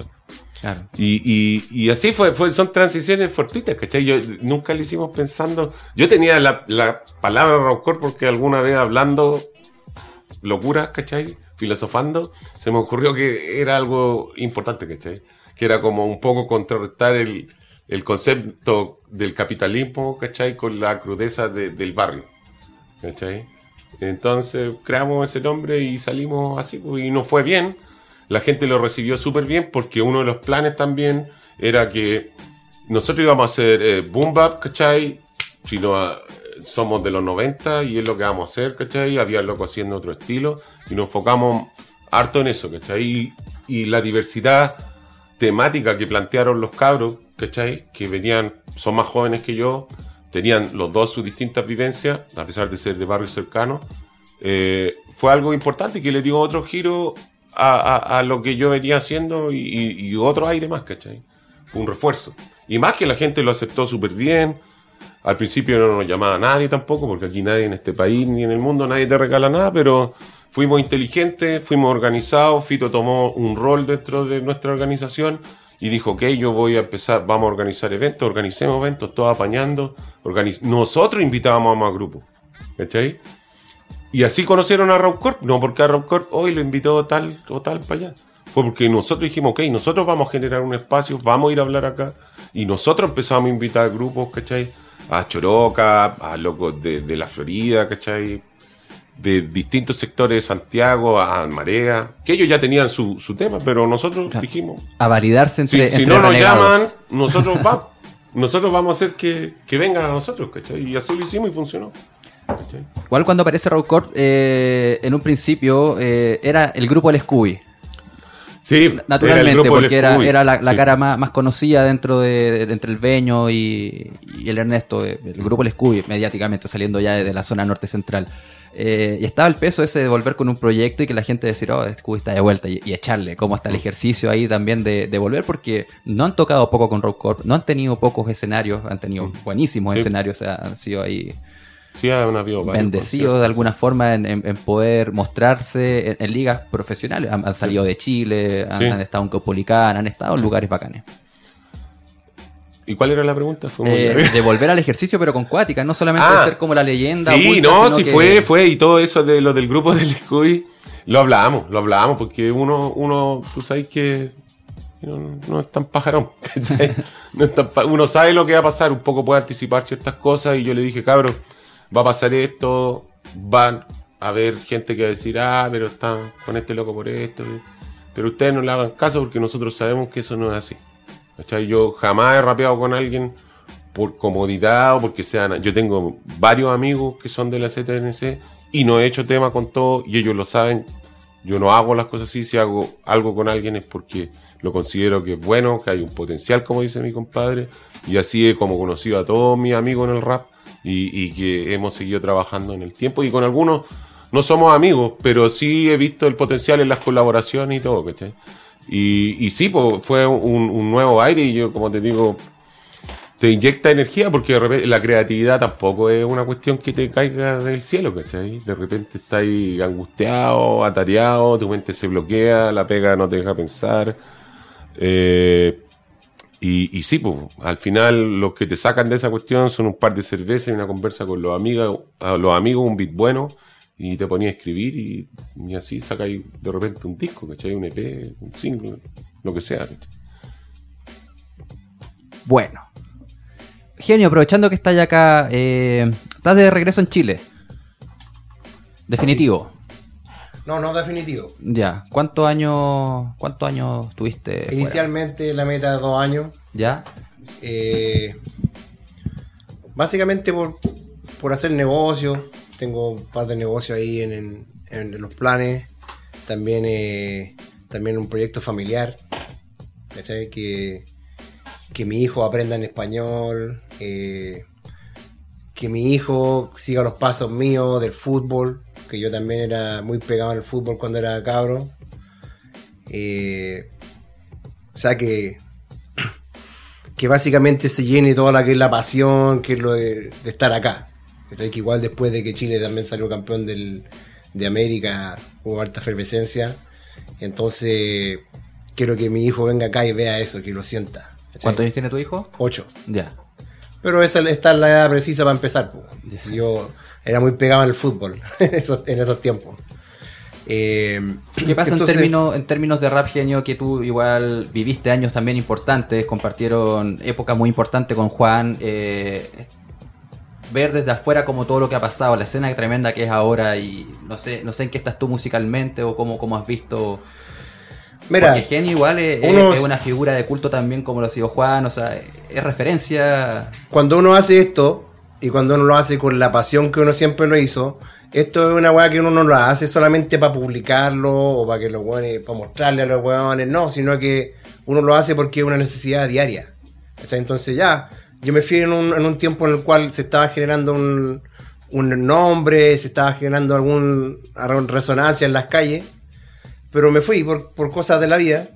Claro. Y, y, y así fue, fue, son transiciones fortuitas, ¿cachai? Yo, nunca lo hicimos pensando. Yo tenía la, la palabra rockcore porque alguna vez hablando locuras, ¿cachai? Filosofando, se me ocurrió que era algo importante, ¿cachai? Que era como un poco contrarrestar el, el concepto del capitalismo, ¿cachai? Con la crudeza de- del barrio, ¿cachai? Entonces creamos ese nombre y salimos así, pues, y nos fue bien. La gente lo recibió súper bien porque uno de los planes también era que nosotros íbamos a hacer eh, boom bap, ¿cachai? Si no, ah, somos de los 90 y es lo que vamos a hacer, ¿cachai? Había loco haciendo otro estilo y nos enfocamos harto en eso, ¿cachai? Y, y la diversidad temática que plantearon los cabros, ¿cachai? Que venían, son más jóvenes que yo, tenían los dos sus distintas vivencias, a pesar de ser de barrios cercanos, eh, fue algo importante que le dio otro giro a, lo que yo venía haciendo y otro aire más, ¿cachai? Fue un refuerzo. Y más que la gente lo aceptó súper bien. Al principio no nos llamaba nadie tampoco, porque aquí nadie en este país ni en el mundo nadie te regala nada, pero fuimos inteligentes, fuimos organizados. Fito tomó un rol dentro de nuestra organización y dijo, ok, yo voy a empezar, vamos a organizar eventos, organicemos eventos, todos apañando. organiz- Nosotros invitábamos a más grupos, ¿cachai? Y así conocieron a Rock Corp, no porque a Corp hoy lo invitó tal o tal para allá. Fue porque nosotros dijimos, ok, nosotros vamos a generar un espacio, vamos a ir a hablar acá. Y nosotros empezamos a invitar grupos, ¿cachai? A Choroca, a locos de, de la Florida, ¿cachai? De distintos sectores de Santiago, a Marea, que ellos ya tenían su, su tema, pero nosotros Claro. dijimos, A validarse si, entre, si entre no nos llaman, nosotros vamos. Nosotros vamos a hacer que, que vengan a nosotros, ¿cachai? Y así lo hicimos y funcionó. ¿cachai? Igual cuando aparece Raw Corp, eh, en un principio eh, era el grupo El Scooby. Sí, Naturalmente, del porque era, era la, la Sí. cara más, más conocida dentro de, de- entre el Beño y, y el Ernesto, eh, el grupo El Scooby, mediáticamente saliendo ya de la zona norte central. Eh, y estaba el peso ese de volver con un proyecto y que la gente decir, oh, Scooby está de vuelta y, y echarle, cómo está el Mm. ejercicio ahí también de, de volver, porque no han tocado poco con Rock Corp, no han tenido pocos escenarios, han tenido buenísimos Mm. Sí. escenarios, o sea, han sido ahí Sí, han habido varios bendecidos de alguna forma en, en- en poder mostrarse en, en ligas profesionales. Han, han salido de Chile, han, estado en Copulicán, han estado en lugares bacanes. ¿Y cuál era la pregunta? Fue muy Eh, de volver al ejercicio, pero con cuática, no solamente Ah. ser como la leyenda. Sí, oculta, no, sí que- fue, fue, y todo eso de lo del grupo del Scooby, lo hablábamos, lo hablábamos, porque uno, uno, tú sabes que no, no es tan pajarón, ¿cachai? No es tan pa- uno sabe lo que va a pasar, un poco puede anticipar ciertas cosas, y yo le dije, cabrón, va a pasar esto, van a haber gente que va a decir, ah, pero están con este loco por esto, pero ustedes no le hagan caso porque nosotros sabemos que eso no es así. ¿Cachai? Yo jamás he rapeado con alguien por comodidad o porque sean. Yo tengo varios amigos que son de la ZNC y no he hecho tema con todos y ellos lo saben. Yo no hago las cosas así. Si hago algo con alguien es porque lo considero que es bueno, que hay un potencial, como dice mi compadre. Y así he como conocido a todos mis amigos en el rap y, y que hemos seguido trabajando en el tiempo y con algunos no somos amigos, pero sí he visto el potencial en las colaboraciones y todo, ¿cachai? Y, y sí, pues, fue un, nuevo aire y yo, como te digo, te inyecta energía porque la creatividad tampoco es una cuestión que te caiga del cielo, ¿cachai? De repente estás angustiado, atareado, tu mente se bloquea, la pega no te deja pensar. Eh, y, y sí, pues, al final los que te sacan de esa cuestión son un par de cervezas y una conversa con los amigos, un beat bueno, y te ponías a escribir y, y así sacáis de repente un disco, ¿cachai? Un EP, un single, lo que sea, ¿cachai? Bueno. Genio, aprovechando que estás ya acá, eh, estás de regreso en Chile. Definitivo. No, no definitivo. Ya. ¿Cuántos años, cuántos años tuviste? fuera? Inicialmente la meta de dos años. ¿Ya? eh, básicamente por, por hacer negocios. Tengo un par de negocios ahí en, en- los planes. También, eh, también un proyecto familiar. ¿cachai? Que, que mi hijo aprenda en español. eh, que mi hijo siga los pasos míos del fútbol. Que yo también era muy pegado al fútbol cuando era cabro. Eh, o sea que que básicamente se llene toda la que es la pasión, que es lo de estar acá. Que igual después de que Chile también salió campeón del, de América, hubo harta efervescencia. Entonces, quiero que mi hijo venga acá y vea eso, que lo sienta. ¿Cuántos años tiene tu hijo? Ocho. Ya. Pero esa, esta es la edad precisa para empezar. po. Yo era muy pegado al fútbol en esos, en esos tiempos. Eh, ¿Qué pasa entonces- en, términos, en términos de rap genio que tú igual viviste años también importantes, compartieron época muy importante con Juan? eh, ver desde afuera como todo lo que ha pasado, la escena tremenda que es ahora y no sé, no sé en qué estás tú musicalmente o cómo, cómo has visto. Mira, Porque Genio igual es, unos- es una figura de culto también como lo ha sido Juan, o sea, es referencia. cuando uno hace esto y cuando uno lo hace con la pasión que uno siempre lo hizo, esto es una weá que uno no lo hace solamente para publicarlo o para que los weones, para mostrarle a los weones, no, sino que uno lo hace porque es una necesidad diaria. ¿cachai? Entonces ya, yo me fui en un, en un tiempo en el cual se estaba generando un, un nombre, se estaba generando alguna resonancia en las calles, pero me fui por, por cosas de la vida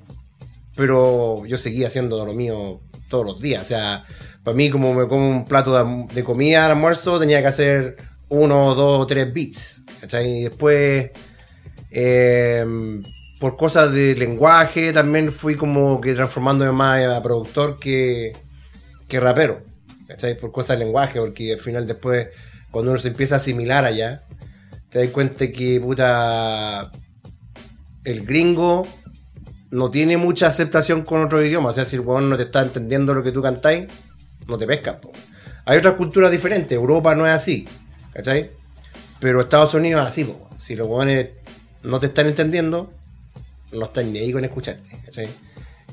pero yo seguía haciendo lo mío todos los días. O sea, para mí, como me como un plato de, de comida al almuerzo, tenía que hacer uno, dos tres beats. ¿cachai? Y después, eh, por cosas de lenguaje, también fui como que transformándome más a productor que, que rapero. ¿cachai? Por cosas de lenguaje, porque al final, después, cuando uno se empieza a asimilar allá, te das cuenta que, puta, el gringo no tiene mucha aceptación con otro idioma. O sea, si el weón no te está entendiendo lo que tú cantáis, no te pescas. po. Hay otras culturas diferentes. Europa no es así. ¿Cachai? Pero Estados Unidos es así. po. Si los weones no te están entendiendo, no están ni ahí con escucharte. ¿Cachai?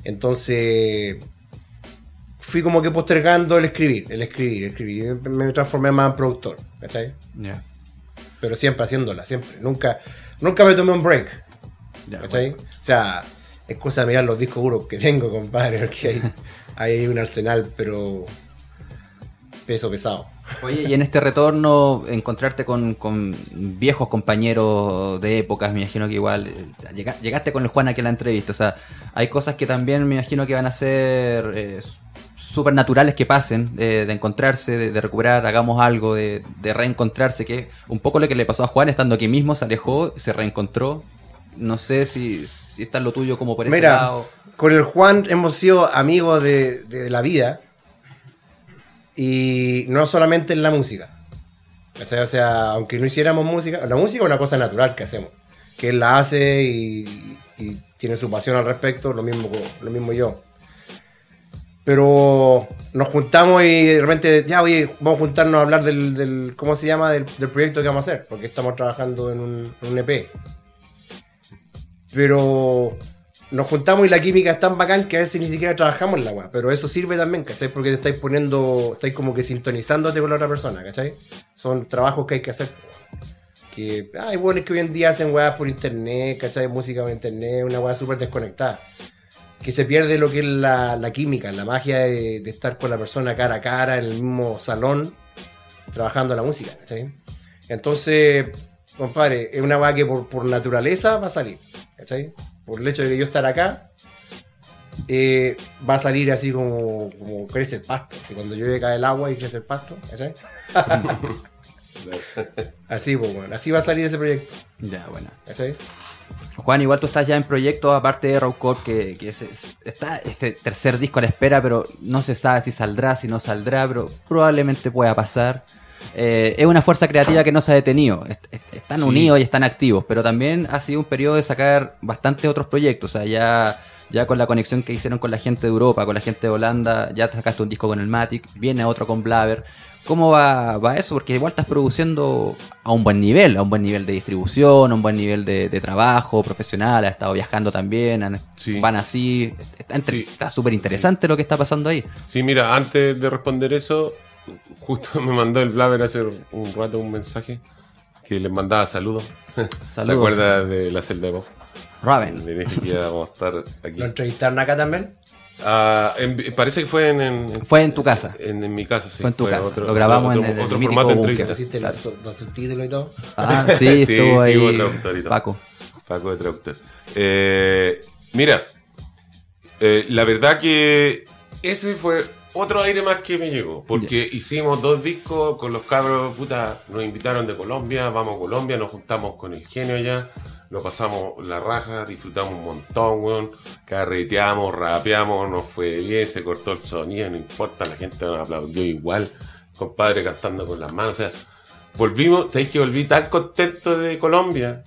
Entonces, fui como que postergando el escribir, el escribir, el escribir. Me transformé más en productor. ¿Cachai? Ya. Pero siempre haciéndola, siempre. Nunca, nunca me tomé un break. ¿Cachai? bueno. O sea, es cosa de mirar los discos duros que tengo, compadre, porque hay, hay un arsenal, pero peso pesado. Oye, y en este retorno, encontrarte con, con viejos compañeros de épocas, me imagino que igual eh, llega- llegaste con el Juan a la entrevista. O sea, hay cosas que también me imagino que van a ser eh, súper naturales que pasen, de, de encontrarse, de, de recuperar, hagamos algo, de, de reencontrarse, que es un poco lo que le pasó a Juan estando aquí mismo, se alejó, se reencontró. No sé si, si está en lo tuyo como por ese Mira, lado. con el Juan hemos sido amigos de, la vida y no solamente en la música. O sea, aunque no hiciéramos música, la música es una cosa natural que hacemos, que él la hace y, y tiene su pasión al respecto, lo mismo, lo mismo yo. Pero nos juntamos y de repente, ya, oye, vamos a juntarnos a hablar del, ¿cómo se llama? Del, proyecto que vamos a hacer, porque estamos trabajando en un, un E EP. Pero nos juntamos y la química es tan bacán que a veces ni siquiera trabajamos en la weá. Pero eso sirve también, ¿cachai? Porque te estáis poniendo, estáis como que sintonizándote con la otra persona, ¿cachai? Son trabajos que hay que hacer. Que hay buenos que hoy en día hacen weas por internet, ¿cachai? Música por internet, una weá súper desconectada. Que se pierde lo que es la, la química, la magia de, de estar con la persona cara a cara en el mismo salón trabajando la música, ¿cachai? Entonces, compadre, es una weá que por, por naturaleza va a salir, ¿cachai? Por el hecho de que yo estar acá, eh, va a salir así como, como crece el pasto. Así cuando llueve cae el agua y crece el pasto, ¿cachai? así, pues, bueno, así va a salir ese proyecto, Ya, bueno. ¿cachai? Juan, igual tú estás ya en proyectos aparte de Rock Corp, que, que es- es- está ese tercer disco a la espera, pero no se sabe si saldrá, si no saldrá, pero probablemente pueda pasar. Eh, es una fuerza creativa que no se ha detenido. Est- est- Están Sí. unidos y están activos, pero también ha sido un periodo de sacar bastantes otros proyectos. O sea, ya, ya con la conexión que hicieron con la gente de Europa, con la gente de Holanda, ya te sacaste un disco con el Matic, viene otro con Blaver. ¿Cómo va, va eso? Porque igual estás produciendo a un buen nivel, a un buen nivel de distribución, a un buen nivel de, de trabajo profesional, has estado viajando también, han- Sí. van así. Está entre- Sí. está súper interesante lo que está pasando ahí. Sí, mira, antes de responder eso, justo me mandó el Blaver hace un rato un mensaje que les mandaba saludos. ¿Se Saludos. acuerda de la celda de Bob? Raven. Dije que íbamos a estar aquí. ¿Lo entrevistaron acá también? Ah, en- parece que fue en, en, Fue en tu casa. en- en mi casa, sí. Fue en tu casa. otro- Lo grabamos otro- en el otro mítico formato de búnker. entrevista. ¿Hiciste los, los subtítulos y todo? Ah, sí, Sí, estuvo sí, ahí todo. Paco. Paco de traductor. Eh, mira, eh, la verdad que ese fue otro aire más que me llegó. Porque hicimos dos discos con los cabros, puta, nos invitaron de Colombia, vamos a Colombia, nos juntamos con el genio allá, lo pasamos la raja, disfrutamos un montón, weón, carreteamos, rapeamos, nos fue bien, se cortó el sonido, no importa, la gente nos aplaudió igual, compadre cantando con las manos, o sea, volvimos, ¿sabéis que volví tan contento de Colombia?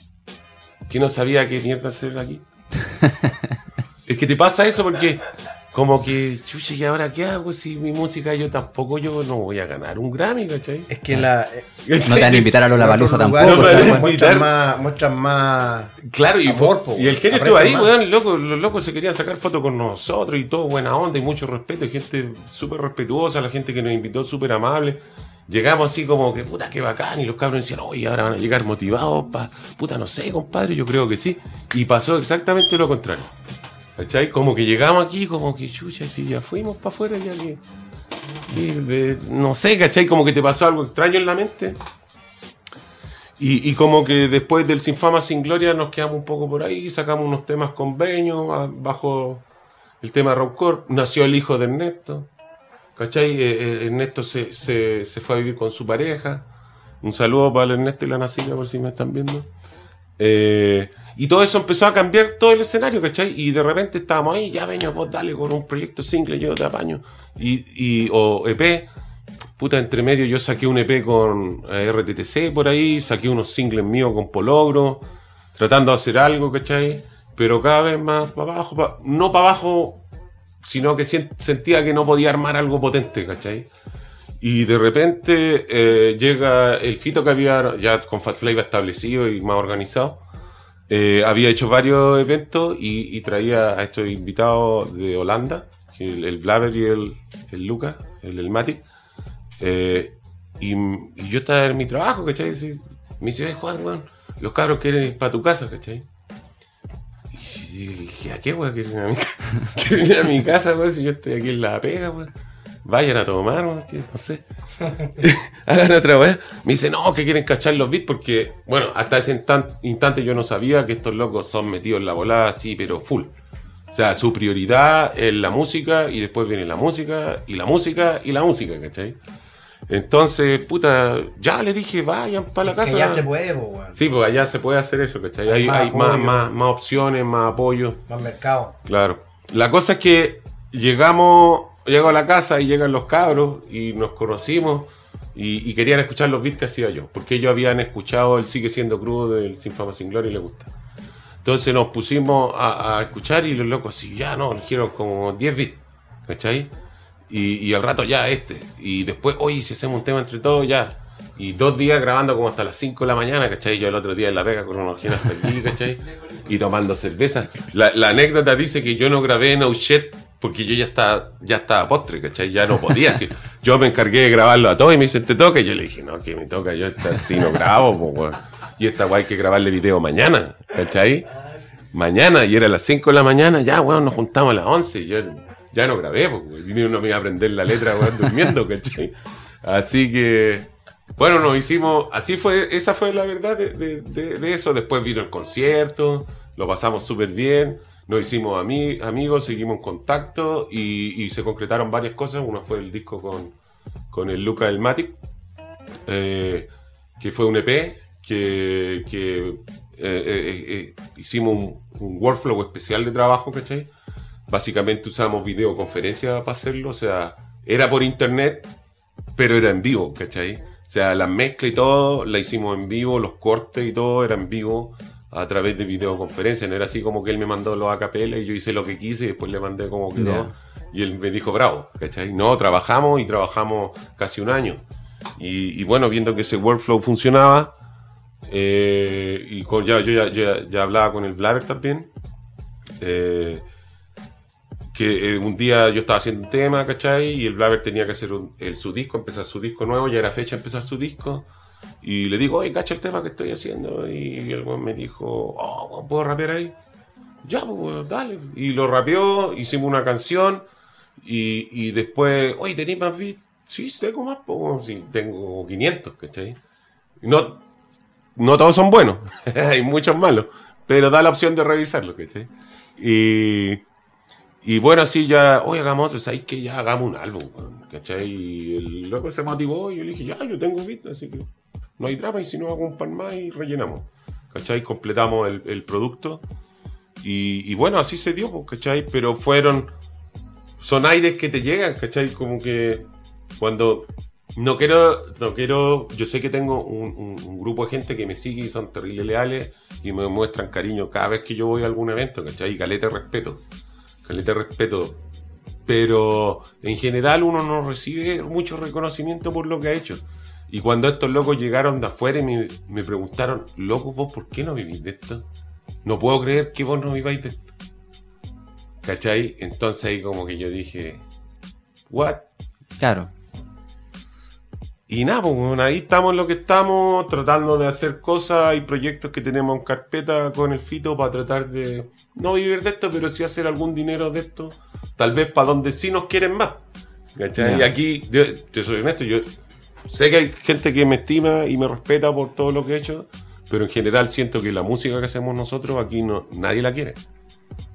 que no sabía qué mierda hacer aquí. es que te pasa eso porque como que, chucha, ¿y ahora qué hago? Si mi música yo tampoco, yo no voy a ganar un Grammy, ¿cachai? Es que la, eh, No te van a invitar a Lola Balusa tampoco. muestran más, muestran más Claro, y, Amor, fue- po, y el genio estuvo ahí, weón, loco, los locos se querían sacar fotos con nosotros y todo, buena onda y mucho respeto, y gente súper respetuosa, la gente que nos invitó súper amable. Llegamos así como que, puta, qué bacán, y los cabros decían, oye, ahora van a llegar motivados, pa, puta, no sé, compadre, yo creo que sí. Y pasó exactamente lo contrario. ¿Cachai? Como que llegamos aquí, como que, chucha, si ya fuimos para afuera, ya que... no sé, ¿cachai? Como que te pasó algo extraño en la mente. Y, como que después del Sin Fama, Sin Gloria nos quedamos un poco por ahí, sacamos unos temas convenios a- bajo el tema Rockcore. Nació el hijo de Ernesto. ¿Cachai? Eh, eh, Ernesto se, se, se fue a vivir con su pareja. Un saludo para el Ernesto y la Nacilla por si me están viendo. Eh, y todo eso empezó a cambiar todo el escenario, ¿cachai? Y de repente estábamos ahí, ya venga vos, dale con un proyecto single, yo te apaño. Y, y, o EP, puta, entre medio yo saqué un EP con eh, RTTC por ahí, saqué unos singles míos con Pologro, tratando de hacer algo, ¿cachai? Pero cada vez más para abajo, no para abajo, sino que sentía que no podía armar algo potente, ¿cachai? Y de repente eh, llega el fito que había ya con Fat Flavor establecido y más organizado. Eh, había hecho varios eventos y, y traía a estos invitados de Holanda, el, el Blaver y el, el Lucas, el, el Matic. Eh, y, y yo estaba en mi trabajo, ¿cachai? Así, me dice, "Ay, Juan, weón, los cabros quieren ir para tu casa, ¿cachai? Y dije, ¿a qué, weón? ¿Quieren ir a mi, ca- quieren ir a mi casa, weón? Si yo estoy aquí en la pega, weón. Vayan a tomar, no sé. Hagan otra weón. Me dice, no, que quieren cachar los beats porque, bueno, hasta ese instan- instante yo no sabía que estos locos son metidos en la volada así, pero full. O sea, su prioridad es la música y después viene la música y la música y la música, ¿cachai? Entonces, puta, ya le dije, vayan para la casa. que ya se puede, weón. Sí, pues allá se puede hacer eso, ¿cachai? Hay, Más hay más, apoyo. más, más opciones, más apoyo. Más mercado. Claro. La cosa es que llegamos, llego a la casa y llegan los cabros y nos conocimos y, y querían escuchar los beats que hacía yo, porque ellos habían escuchado el Sigue Siendo Crudo del Sin Fama Sin Gloria y les gusta. Entonces nos pusimos a, escuchar y los locos así, ya no, eligieron como 10 beats, ¿cachai? Y, y al rato ya este. Y después, oye, si hacemos un tema entre todos, ya. Y dos días grabando como hasta las 5 de la mañana, ¿cachai? Yo el otro día en La Vega con unos hasta aquí, ¿cachai? Y tomando cerveza. La, la anécdota dice que yo no grabé No Shit porque yo ya estaba, ya estaba postre, ¿cachai? Ya no podía decir. Yo me encargué de grabarlo a todos y me dicen, ¿te toca? Y yo le dije, no, que me toca, yo esta, si no grabo, pues. Y esta guay que grabarle video mañana, ¿cachai? Mañana, y era a las 5 de la mañana, ya, weón, nos juntamos a las 11 y yo ya no grabé, porque no me iba a aprender la letra, weón, durmiendo, ¿cachai? Así que Bueno, nos hicimos, así fue, esa fue la verdad de- de eso. Después vino el concierto, lo pasamos súper bien, nos hicimos ami- amigos, seguimos en contacto y, se concretaron varias cosas. Uno fue el disco con, con el Luca del Matic, eh, que fue un EP que, eh, eh, hicimos un, un workflow especial de trabajo, ¿cachai? Básicamente usamos videoconferencia para hacerlo, o sea, era por internet, pero era en vivo, ¿cachai? O sea, la mezcla y todo la hicimos en vivo, los cortes y todo era en vivo a través de videoconferencia. No era así como que él me mandó los acapella y yo hice lo que quise y después le mandé como quedó. Ya. Y él me dijo, bravo, ¿cachai? No, trabajamos y trabajamos casi un año. Y, y bueno, viendo que ese workflow funcionaba, eh, y con, ya, yo ya, ya- ya hablaba con el Blatter también, eh, que eh, un día yo estaba haciendo un tema, ¿cachai? Y el Blaver tenía que hacer un- el, su disco, empezar su disco nuevo, ya era fecha de empezar su disco. Y le digo, oye, cacha el tema que estoy haciendo. Y el weón me dijo, oh, ¿puedo rapear ahí? Ya, pues, dale. Y lo rapeó, hicimos una canción. Y, y después, oye, ¿tenéis más beats? Sí, tengo más, pues, sí, tengo 500, ¿cachai? No, no todos son buenos, hay muchos malos, pero da la opción de revisarlo, ¿cachai? Y, y bueno, así ya, oye, hagamos otro, ¿sabes que Ya hagamos un álbum, ¿cachai? Y el loco se motivó y yo le dije, ya, yo tengo beat, así que no hay drama, y si no hago un pan más y rellenamos, ¿cachai? Completamos el, producto. Y, bueno, así se dio, pues, ¿cachai? Pero fueron, son aires que te llegan, ¿cachai? Como que cuando no quiero, no quiero, yo sé que tengo un, grupo de gente que me sigue y son terribles leales y me muestran cariño cada vez que yo voy a algún evento, ¿cachai? Y caleta respeto, caleta respeto. Pero en general uno no recibe mucho reconocimiento por lo que ha hecho. Y cuando estos locos llegaron de afuera y me, me preguntaron, locos, vos, ¿por qué no vivís de esto? No puedo creer que vos no viváis de esto. ¿Cachai? Entonces ahí como que yo dije, ¿what? Claro. Y nada, pues ahí estamos en lo que estamos, tratando de hacer cosas y proyectos que tenemos en carpeta con el Fito para tratar de no vivir de esto, pero sí hacer algún dinero de esto, tal vez para donde sí nos quieren más. ¿Cachai? Y aquí, yo, te soy honesto, yo sé que hay gente que me estima y me respeta por todo lo que he hecho, pero en general siento que la música que hacemos nosotros aquí no, nadie la quiere.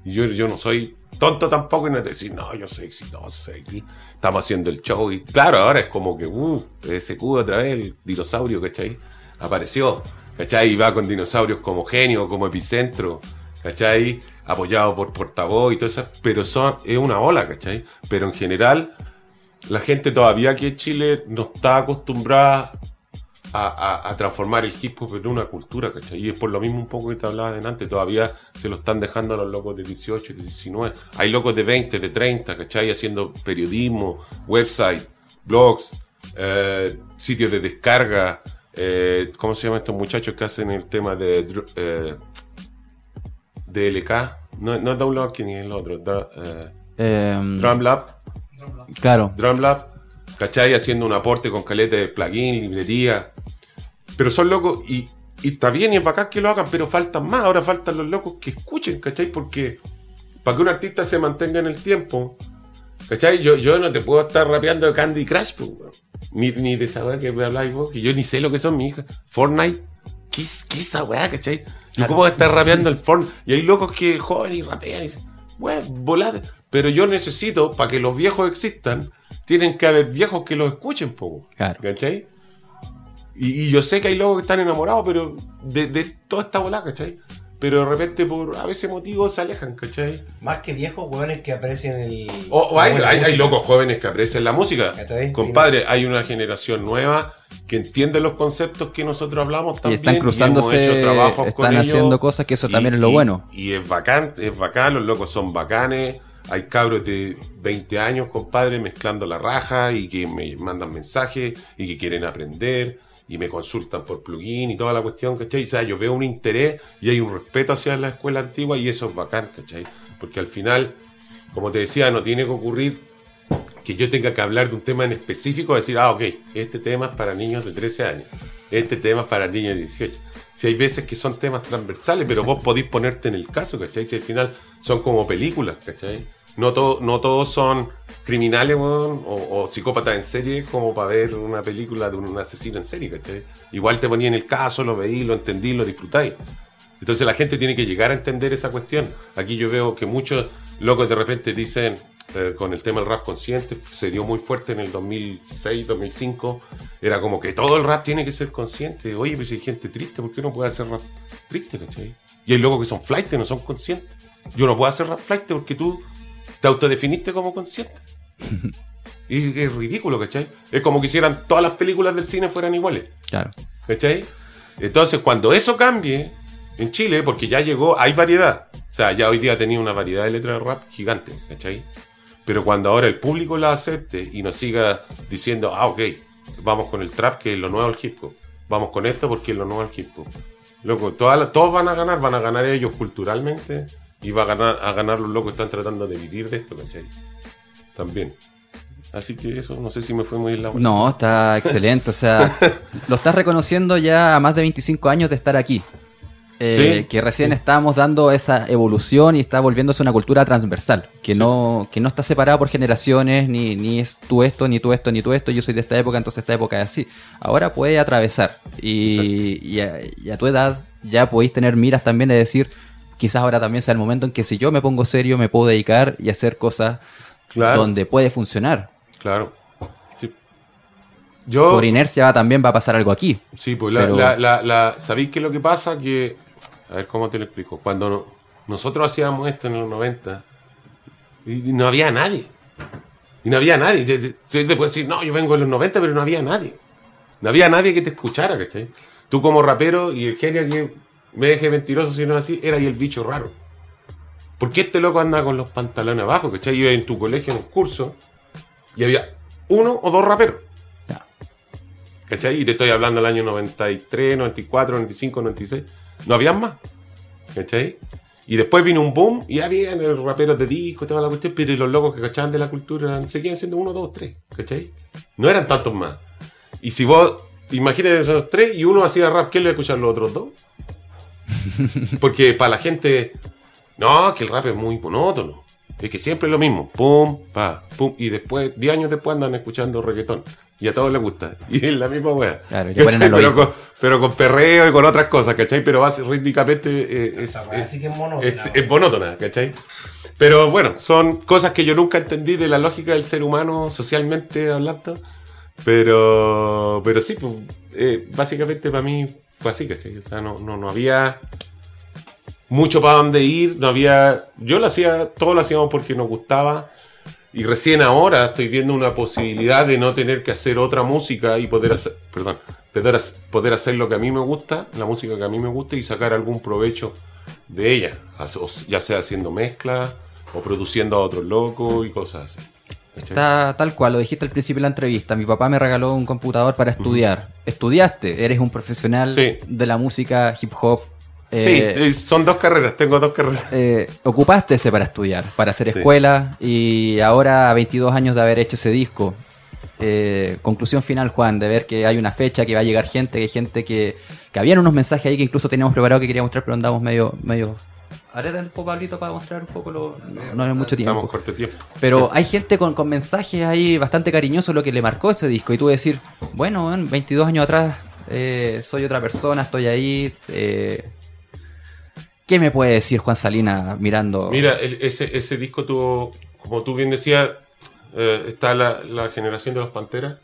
Y yo, yo no soy tonto tampoco en decir, no, yo soy exitoso, aquí, estamos haciendo el show. Y claro, ahora es como que, uh, ese cubo otra vez, el dinosaurio, ¿cachai? Apareció, ¿cachai? Y va con dinosaurios como genio, como epicentro, ¿cachai? Apoyado por portavoz y todo eso, pero son, es una ola, ¿cachai? Pero en general, la gente todavía aquí en Chile no está acostumbrada a, a- a transformar el hip hop en una cultura, ¿cachai? Y es por lo mismo un poco que te hablaba delante, todavía se lo están dejando a los locos de 18, de 19. Hay locos de 20, de 30, ¿cachai? Haciendo periodismo, website, blogs, eh, sitios de descarga. eh, ¿Cómo se llaman estos muchachos que hacen el tema de eh, DLK? No, no es Download, ni el otro. da- eh, Em, Drum Lab. Claro. Drumlab, ¿cachai? Haciendo un aporte con caleta de plugin, librería. Pero son locos y, y está bien y es bacán que lo hagan, pero faltan más. Ahora faltan los locos que escuchen, ¿cachai? Porque para que un artista se mantenga en el tiempo, ¿cachai? Yo, yo no te puedo estar rapeando de Candy Crush, pues, ni, ni de esa weá que habláis vos, que yo ni sé lo que son mis hijas. Fortnite, ¿qué es, qué es esa weá, cachai? Yo cómo voy a estar rapeando el Fortnite. Y hay locos que joven y rapean y dicen, volad. Pero yo necesito, para que los viejos existan, tienen que haber viejos que los escuchen, poco. Claro. ¿Cachai? Y, y yo sé que hay locos que están enamorados, pero de, de toda esta bola, ¿cachai? Pero de repente por a veces motivos se alejan, ¿cachai? Más que viejos, hueones que aprecian el. O, o hay, hay- locos jóvenes que aprecian la música. ¿Cachai? Compadre, hay una generación nueva que entiende los conceptos que nosotros hablamos Y también. están hemos cruzándose, hecho trabajos con están ellos. haciendo cosas que eso Y- también es lo y- bueno. Y es bacán, es bacán, los locos son bacanes. Hay cabros de 20 años, compadre, mezclando la raja y que me mandan mensajes y que quieren aprender y me consultan por plugin y toda la cuestión, ¿cachai? O sea, yo veo un interés y hay un respeto hacia la escuela antigua y eso es bacán, ¿cachai? Porque al final, como te decía, no tiene que ocurrir que yo tenga que hablar de un tema en específico, decir, ah, ok, este tema es para niños de 13 años, este tema es para niños de 18. Si hay veces que son temas transversales, pero vos podéis ponerte en el caso, ¿cachai? Si al final son como películas, ¿cachai? No, todo, no todos son criminales o, psicópatas en serie como para ver una película de un asesino en serie, ¿cachai? Igual te en el caso, lo veí, lo entendí, lo disfrutáis. Entonces la gente tiene que llegar a entender esa cuestión. Aquí yo veo que muchos locos de repente dicen, eh, con el tema del rap consciente, se dio muy fuerte en el 2006, 2005, era como que todo el rap tiene que ser consciente. Oye, pues hay gente triste, ¿por qué no puede hacer rap triste? Y hay locos que son flight, no son conscientes. Yo no puedo hacer rap flight porque tú te autodefiniste como consciente. y es ridículo, ¿cachai? Es como que hicieran todas las películas del cine fueran iguales. Claro. ¿Cachai? Entonces, cuando eso cambie en Chile, porque ya llegó, hay variedad. O sea, ya hoy día tenía una variedad de letras de rap gigante, ¿cachai? Pero cuando ahora el público la acepte y nos siga diciendo, ah, ok, vamos con el trap, que es lo nuevo al hip hop. Vamos con esto porque es lo nuevo al hip hop. Loco, todas todos van a ganar, van a ganar ellos culturalmente y va a ganar, a ganar los locos están tratando de vivir de esto, ¿cachai? También. Así que eso, no sé si me fue muy en la No, está excelente. O sea, lo estás reconociendo ya a más de 25 años de estar aquí. Eh, Sí, que recién sí. estamos dando esa evolución y está volviéndose una cultura transversal, que, Sí. no, que no está separada por generaciones, ni, ni es tú esto, ni tú esto, ni tú esto, yo soy de esta época, entonces esta época es así. Ahora puede atravesar y, y, a, y a tu edad ya podéis tener miras también de decir, quizás ahora también sea el momento en que si yo me pongo serio me puedo dedicar y hacer cosas Claro, donde puede funcionar. claro. Sí. Yo, Por inercia va, también va a pasar algo aquí. Sí, pues la, Pero- la, la, la- ¿sabéis qué es lo que pasa? Que, a ver cómo te lo explico. Cuando no- nosotros hacíamos esto en los 90, y, y no había nadie. Y no había nadie. Te puede decir, no, yo vengo en los 90, pero no había nadie. No había nadie que te escuchara, ¿cachai? Tú como rapero y el genio que me deje mentiroso si no es así, era ahí el bicho raro. ¿Por qué este loco anda con los pantalones abajo? ¿Cachai? Iba en tu colegio en un curso y había uno o dos raperos. ¿Cachai? Y te estoy hablando del año 93, 94, 95, 96. No habían más. ¿Cachai? Y después vino un boom y había raperos de disco y toda la cuestión, pero los locos que cachaban de la cultura seguían siendo uno, dos, tres. ¿Cachai? No eran tantos más. Y si vos, imagínate esos tres y uno hacía rap, ¿quién le iba a escuchar los otros dos? Porque para la gente, no, que el rap es muy monótono. Es que siempre es lo mismo. Pum, pa, pum. Y después, 10 años después andan escuchando reggaetón. Y a todos les gusta. Y es la misma wea. Pero con, pero con perreo y con otras cosas, ¿cachai? Pero base, rítmicamente eh, es, es- que es monótona, es monótona, ¿cachai? Pero bueno, son cosas que yo nunca entendí de la lógica del ser humano socialmente hablando. Pero, pero sí, pues, eh, básicamente para mí fue así, ¿cachai? O sea, no, no, no había mucho para dónde ir, no había... Yo lo hacía, todo lo hacíamos porque nos gustaba. Y recién ahora estoy viendo una posibilidad de no tener que hacer otra música y poder hacer, perdón, poder, poder hacer lo que a mí me gusta, la música que a mí me gusta y sacar algún provecho de ella, ya sea haciendo mezclas o produciendo a otros locos y cosas así. Está tal cual, lo dijiste al principio de la entrevista. Mi papá me regaló un computador para estudiar. Estudiaste, eres un profesional Sí. de la música hip hop. Sí, Eh, eh, son dos carreras, tengo dos carreras. eh, ocupaste ese para estudiar, para hacer Sí. escuela y ahora a 22 años de haber hecho ese disco. eh, conclusión final, Juan, de ver que hay una fecha, que va a llegar gente, que hay gente que, que habían unos mensajes ahí que incluso teníamos preparado que quería mostrar, pero andamos medio... medio... Un poco, Pablito, para mostrar un poco lo... No, no es mucho tiempo. Estamos corto tiempo. Pero hay gente con, con mensajes ahí bastante cariñosos lo que le marcó ese disco. Y tú decir, bueno, weón, 22 años atrás eh, soy otra persona, estoy ahí. eh, ¿Qué me puede decir Juan Salinas mirando? Mira, el- ese, ese disco tuvo, como tú bien decías, eh, está la, la generación de los Panteras.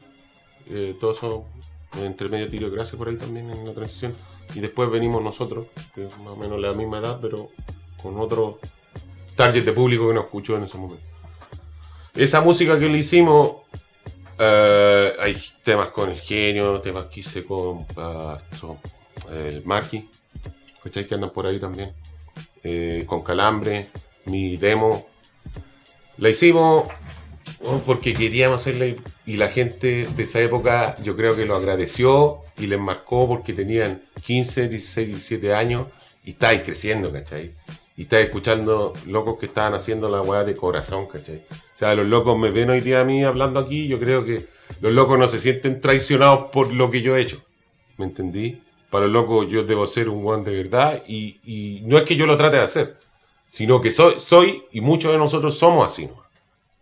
todos son entre medio tiro de gracia por ahí también en la transición. Y después venimos nosotros, que más o menos la misma edad, pero con otro target de público que nos escuchó en ese momento. Esa música que le hicimos, eh, hay temas con el genio, temas que hice con el Marky. Que andan por ahí también eh, con Calambre, mi demo. La hicimos oh, porque queríamos hacerla y, la gente de esa época yo creo que lo agradeció y les marcó porque tenían 15, 16, 17 años y estáis creciendo, ¿cachai? y estás escuchando locos que estaban haciendo la weá de corazón, ¿cachai? O sea, los locos me ven hoy día a mí hablando aquí, yo creo que los locos no se sienten traicionados por lo que yo he hecho. ¿Me entendí? Para los locos yo debo ser un weón de verdad y, y no es que yo lo trate de hacer, sino que soy, soy y muchos de nosotros somos así, ¿no?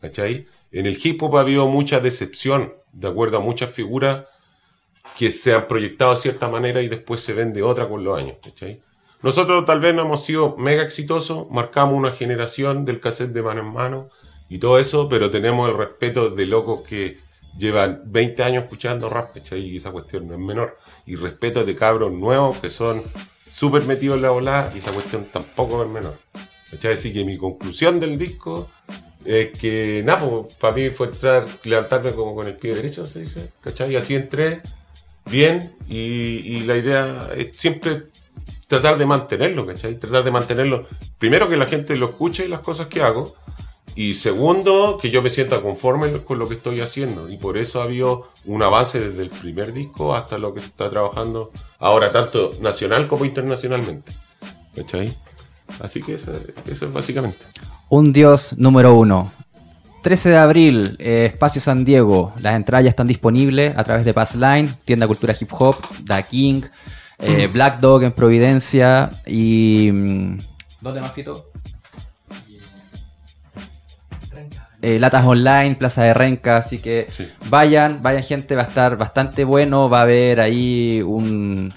¿cachai? En el hip hop ha habido mucha decepción, de acuerdo a muchas figuras que se han proyectado de cierta manera y después se ven de otra con los años, ¿cachai? Nosotros tal vez no hemos sido mega exitosos, marcamos una generación del cassette de mano en mano y todo eso, pero tenemos el respeto de locos que llevan 20 años escuchando rap, ¿cachai? Y esa cuestión no es menor. Y respeto de cabros nuevos que son súper metidos en la volada y esa cuestión tampoco es menor. ¿Cachai? Así que mi conclusión del disco es que, nada, pues, para mí fue entrar, levantarme como con el pie derecho, se dice, ¿cachai? Y así entré bien y, y la idea es siempre tratar de mantenerlo, ¿cachai? Tratar de mantenerlo, primero que la gente lo escuche las cosas que hago, y segundo, que yo me sienta conforme con lo que estoy haciendo. Y por eso ha habido un avance desde el primer disco hasta lo que se está trabajando ahora, tanto nacional como internacionalmente. ¿Cachai? Así que eso, eso es básicamente. Un Dios número uno. 13 de abril, eh, Espacio San Diego. Las entradas ya están disponibles a través de Passline, Tienda Cultura Hip Hop, Da King, eh, Black Dog en Providencia y... mm, ¿Dónde más, Fito? Eh, Latas Online, Plaza de Renca, así que Sí. vayan, vayan gente, va a estar bastante bueno, va a haber ahí un,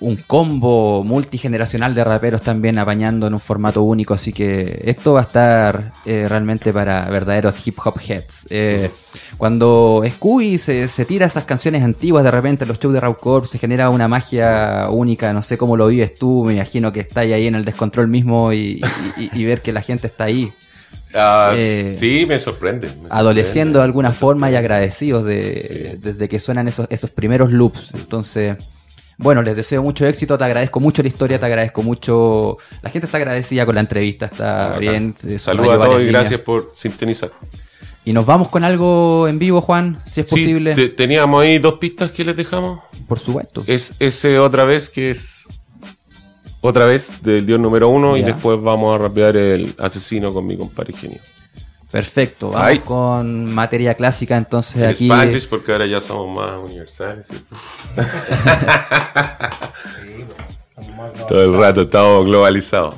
un combo multigeneracional de raperos también apañando en un formato único, así que esto va a estar eh, realmente para verdaderos hip hop heads. Eh, cuando Scooby se, se tira esas canciones antiguas de repente en los shows de Raw Corp, se genera una magia única, no sé cómo lo vives tú, me imagino que estás ahí en el descontrol mismo y, y- y- y ver que la gente está ahí. Ah, Eh, sí, me sorprende. me adoleciendo sorprende, de alguna forma y agradecidos de, Sí. desde que suenan esos, esos primeros loops. Entonces, bueno, les deseo mucho éxito, te agradezco mucho la historia, te agradezco mucho. La gente está agradecida con la entrevista, está Bacán. bien. se Saludos a todos y gracias por sintonizar. Y nos vamos con algo en vivo, Juan, si es Sí, posible. te- teníamos ahí dos pistas que les dejamos. Por supuesto. Es ese otra vez que es otra vez del Dios número uno y después vamos a rapear el asesino con mi compadre genio. Perfecto. Vamos Ay. con materia clásica, entonces En aquí. Spanglish porque ahora ya somos más universales. ¿cierto? Todo el rato estamos globalizados.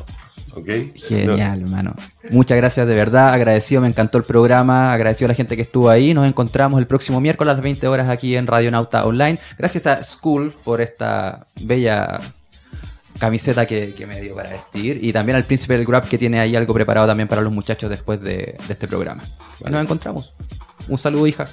¿Ok? Genial, hermano. Muchas gracias de verdad, agradecido, me encantó el programa, agradecido a la gente que estuvo ahí. Nos encontramos el próximo miércoles a las 20 horas aquí en Radio Nauta Online. Gracias a School por esta bella camiseta que, que me dio para vestir y también al príncipe del Grab que tiene ahí algo preparado también para los muchachos después de, de este programa. Y nos encontramos. Un saludo, hija.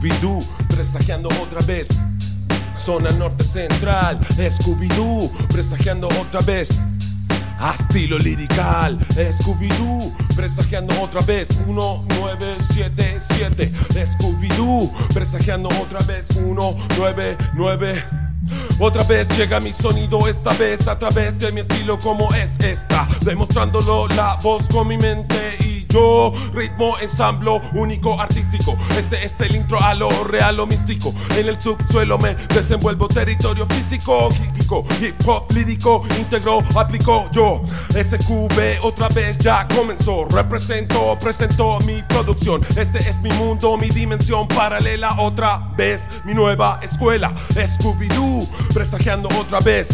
Scooby-Doo, presagiando otra vez. Zona norte central, Scooby-Doo, presagiando otra vez. A estilo lirical, Scooby-Doo, presagiando otra vez. 1977, Scooby-Doo, presagiando otra vez. 199. Otra vez llega mi sonido, esta vez a través de mi estilo como es esta, demostrándolo la voz con mi mente y yo, ritmo, ensamblo, único artístico. Este es el intro a lo real o místico. En el subsuelo me desenvuelvo territorio físico, químico, hip hop lírico, integro, aplico yo. SQB otra vez ya comenzó. Represento, presento mi producción. Este es mi mundo, mi dimensión paralela. Otra vez mi nueva escuela. Scooby-Doo, presagiando otra vez.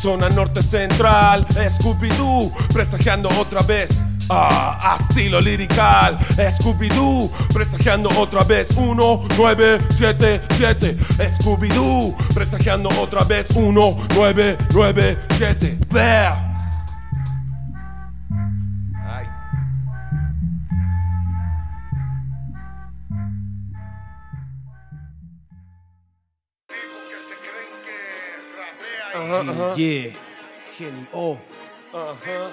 Zona norte central, Scooby-Doo, presagiando otra vez. Ah, a estilo lirical, Scooby-Doo, presagiando otra vez. 1977, Scooby-Doo, presagiando otra vez. 1997, there. Ay. Yeah, yeah. Genio. Ajá.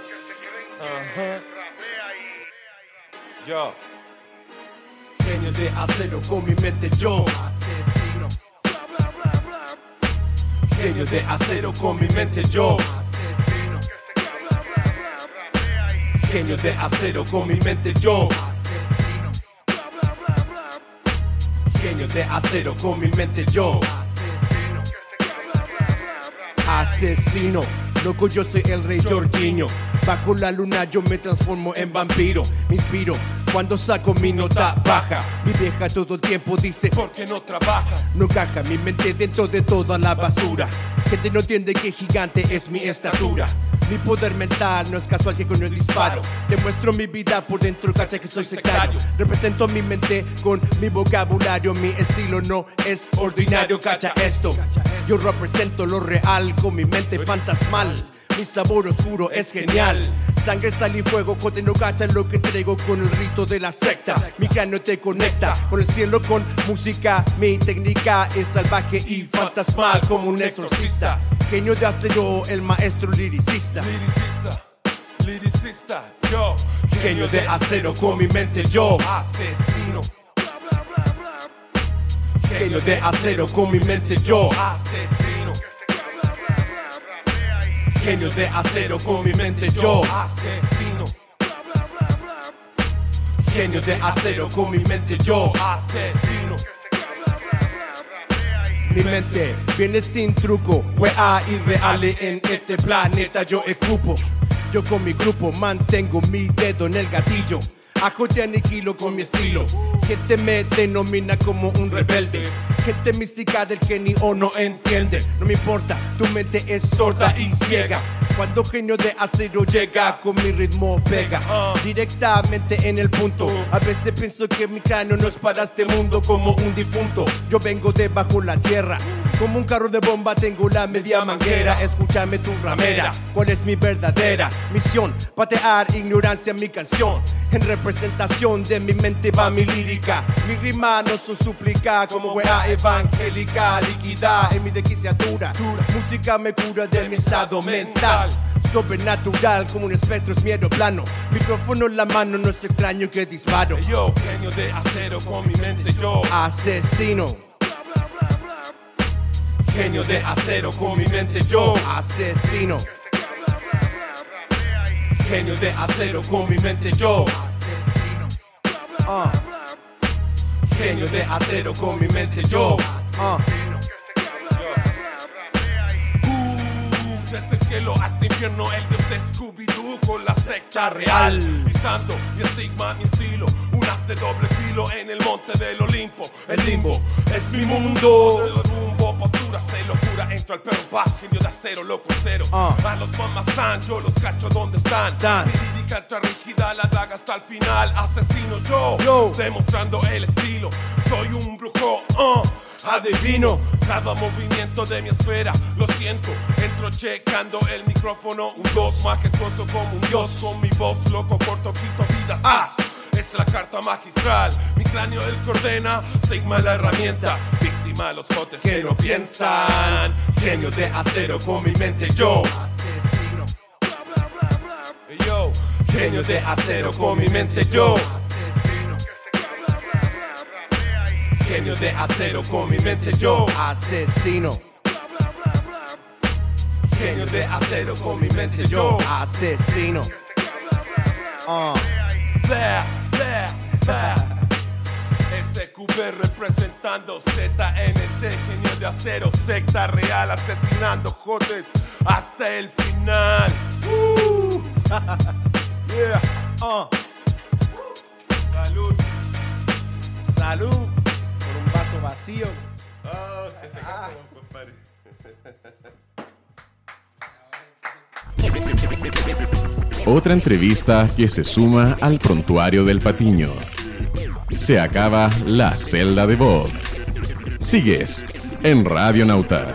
Ajá. Yo. Genio de acero con mi mente yo. Genio de acero con mi mente yo. Genio de acero con mi mente yo. Genio de acero con mi mente yo. Asesino, loco yo soy el rey Jorginho. Bajo la luna yo me transformo en vampiro. Me inspiro cuando saco mi nota baja. Mi vieja todo el tiempo dice, ¿por qué no trabajas? No caja mi mente dentro de toda la basura. Gente no entiende que gigante es mi estatura. Mi poder mental no es casual que con el disparo. Demuestro mi vida por dentro, cacha que soy sectario. Represento mi mente con mi vocabulario. Mi estilo no es ordinario, cacha esto. Yo represento lo real con mi mente fantasmal. Mi sabor oscuro es genial. Sangre, sal y fuego, cote no cacha lo que traigo con el rito de la secta. Mi cráneo te conecta con el cielo, con música. Mi técnica es salvaje y fantasmal como un exorcista. Genio de acero, el maestro liricista. Liricista, liricista, yo. Genio de acero con mi mente, yo. Asesino. Genio de acero con mi mente, yo. Asesino. Genio de acero con mi mente, yo. Asesino. Genio de acero con mi mente, yo. Asesino. Mi mente viene sin truco, wea irreales en este planeta yo escupo. Yo con mi grupo mantengo mi dedo en el gatillo. Ajo te aniquilo con mi estilo. Gente me denomina como un rebelde. Gente mística del genio no entiende. No me importa, tu mente es sorda y ciega. Cuando genio de acero llega, con mi ritmo pega directamente en el punto. A veces pienso que mi cráneo no es para este mundo como un difunto. Yo vengo de bajo la tierra. Como un carro de bomba tengo la media manguera. Escúchame tu ramera. ¿Cuál es mi verdadera misión? Patear ignorancia en mi canción. En representación de mi mente va mi lírica. Mi rima no son súplica como wea evangélica. Líquida en mi desquiciatura. Música me cura de mi estado mental. Sobrenatural como un espectro es miedo plano. Micrófono en la mano, no es extraño que disparo. Yo, genio de acero con mi mente, yo. Asesino. Genio de acero con mi mente, yo. Asesino. Genio de acero con mi mente, yo. Ah. Genio de acero con mi mente, yo. Ah. Uh, Desde el cielo hasta el infierno, el dios es Scooby-Doo con la secta real. Pisando mi estigma, mi estilo, un haz de doble filo en el monte del Olimpo. El limbo es mi mundo. Se locura, entro al perro paz, genio de acero, loco cero. A los yo los cacho donde están. Mi lírica entra rígida, la daga hasta el final. Asesino yo, demostrando el estilo. Soy un brujo, uh. Adivino cada movimiento de mi esfera, lo siento. Entro checando el micrófono, un dos majestuoso como un dios. Con mi voz loco, corto, quito vidas. Ah, es la carta magistral. Mi cráneo el que ordena, Sigma la herramienta. Víctima los jotes que no piensan. Genio de acero con mi mente, yo. Asesino. Yo, genio de acero con mi mente, yo. Genio de acero con mi mente, yo. Asesino. Genio de acero con mi mente, yo. Asesino. Uh. Blah. SQB representando ZNC, genio de acero, secta real, asesinando jotes hasta el final. Uh. yeah. Uh. Salud. Salud vaso vacío. Ah, que se acabó, compadre. Otra entrevista que se suma al prontuario del Patiño. Se acaba la celda de Bob. Sigues en Radio Nauta.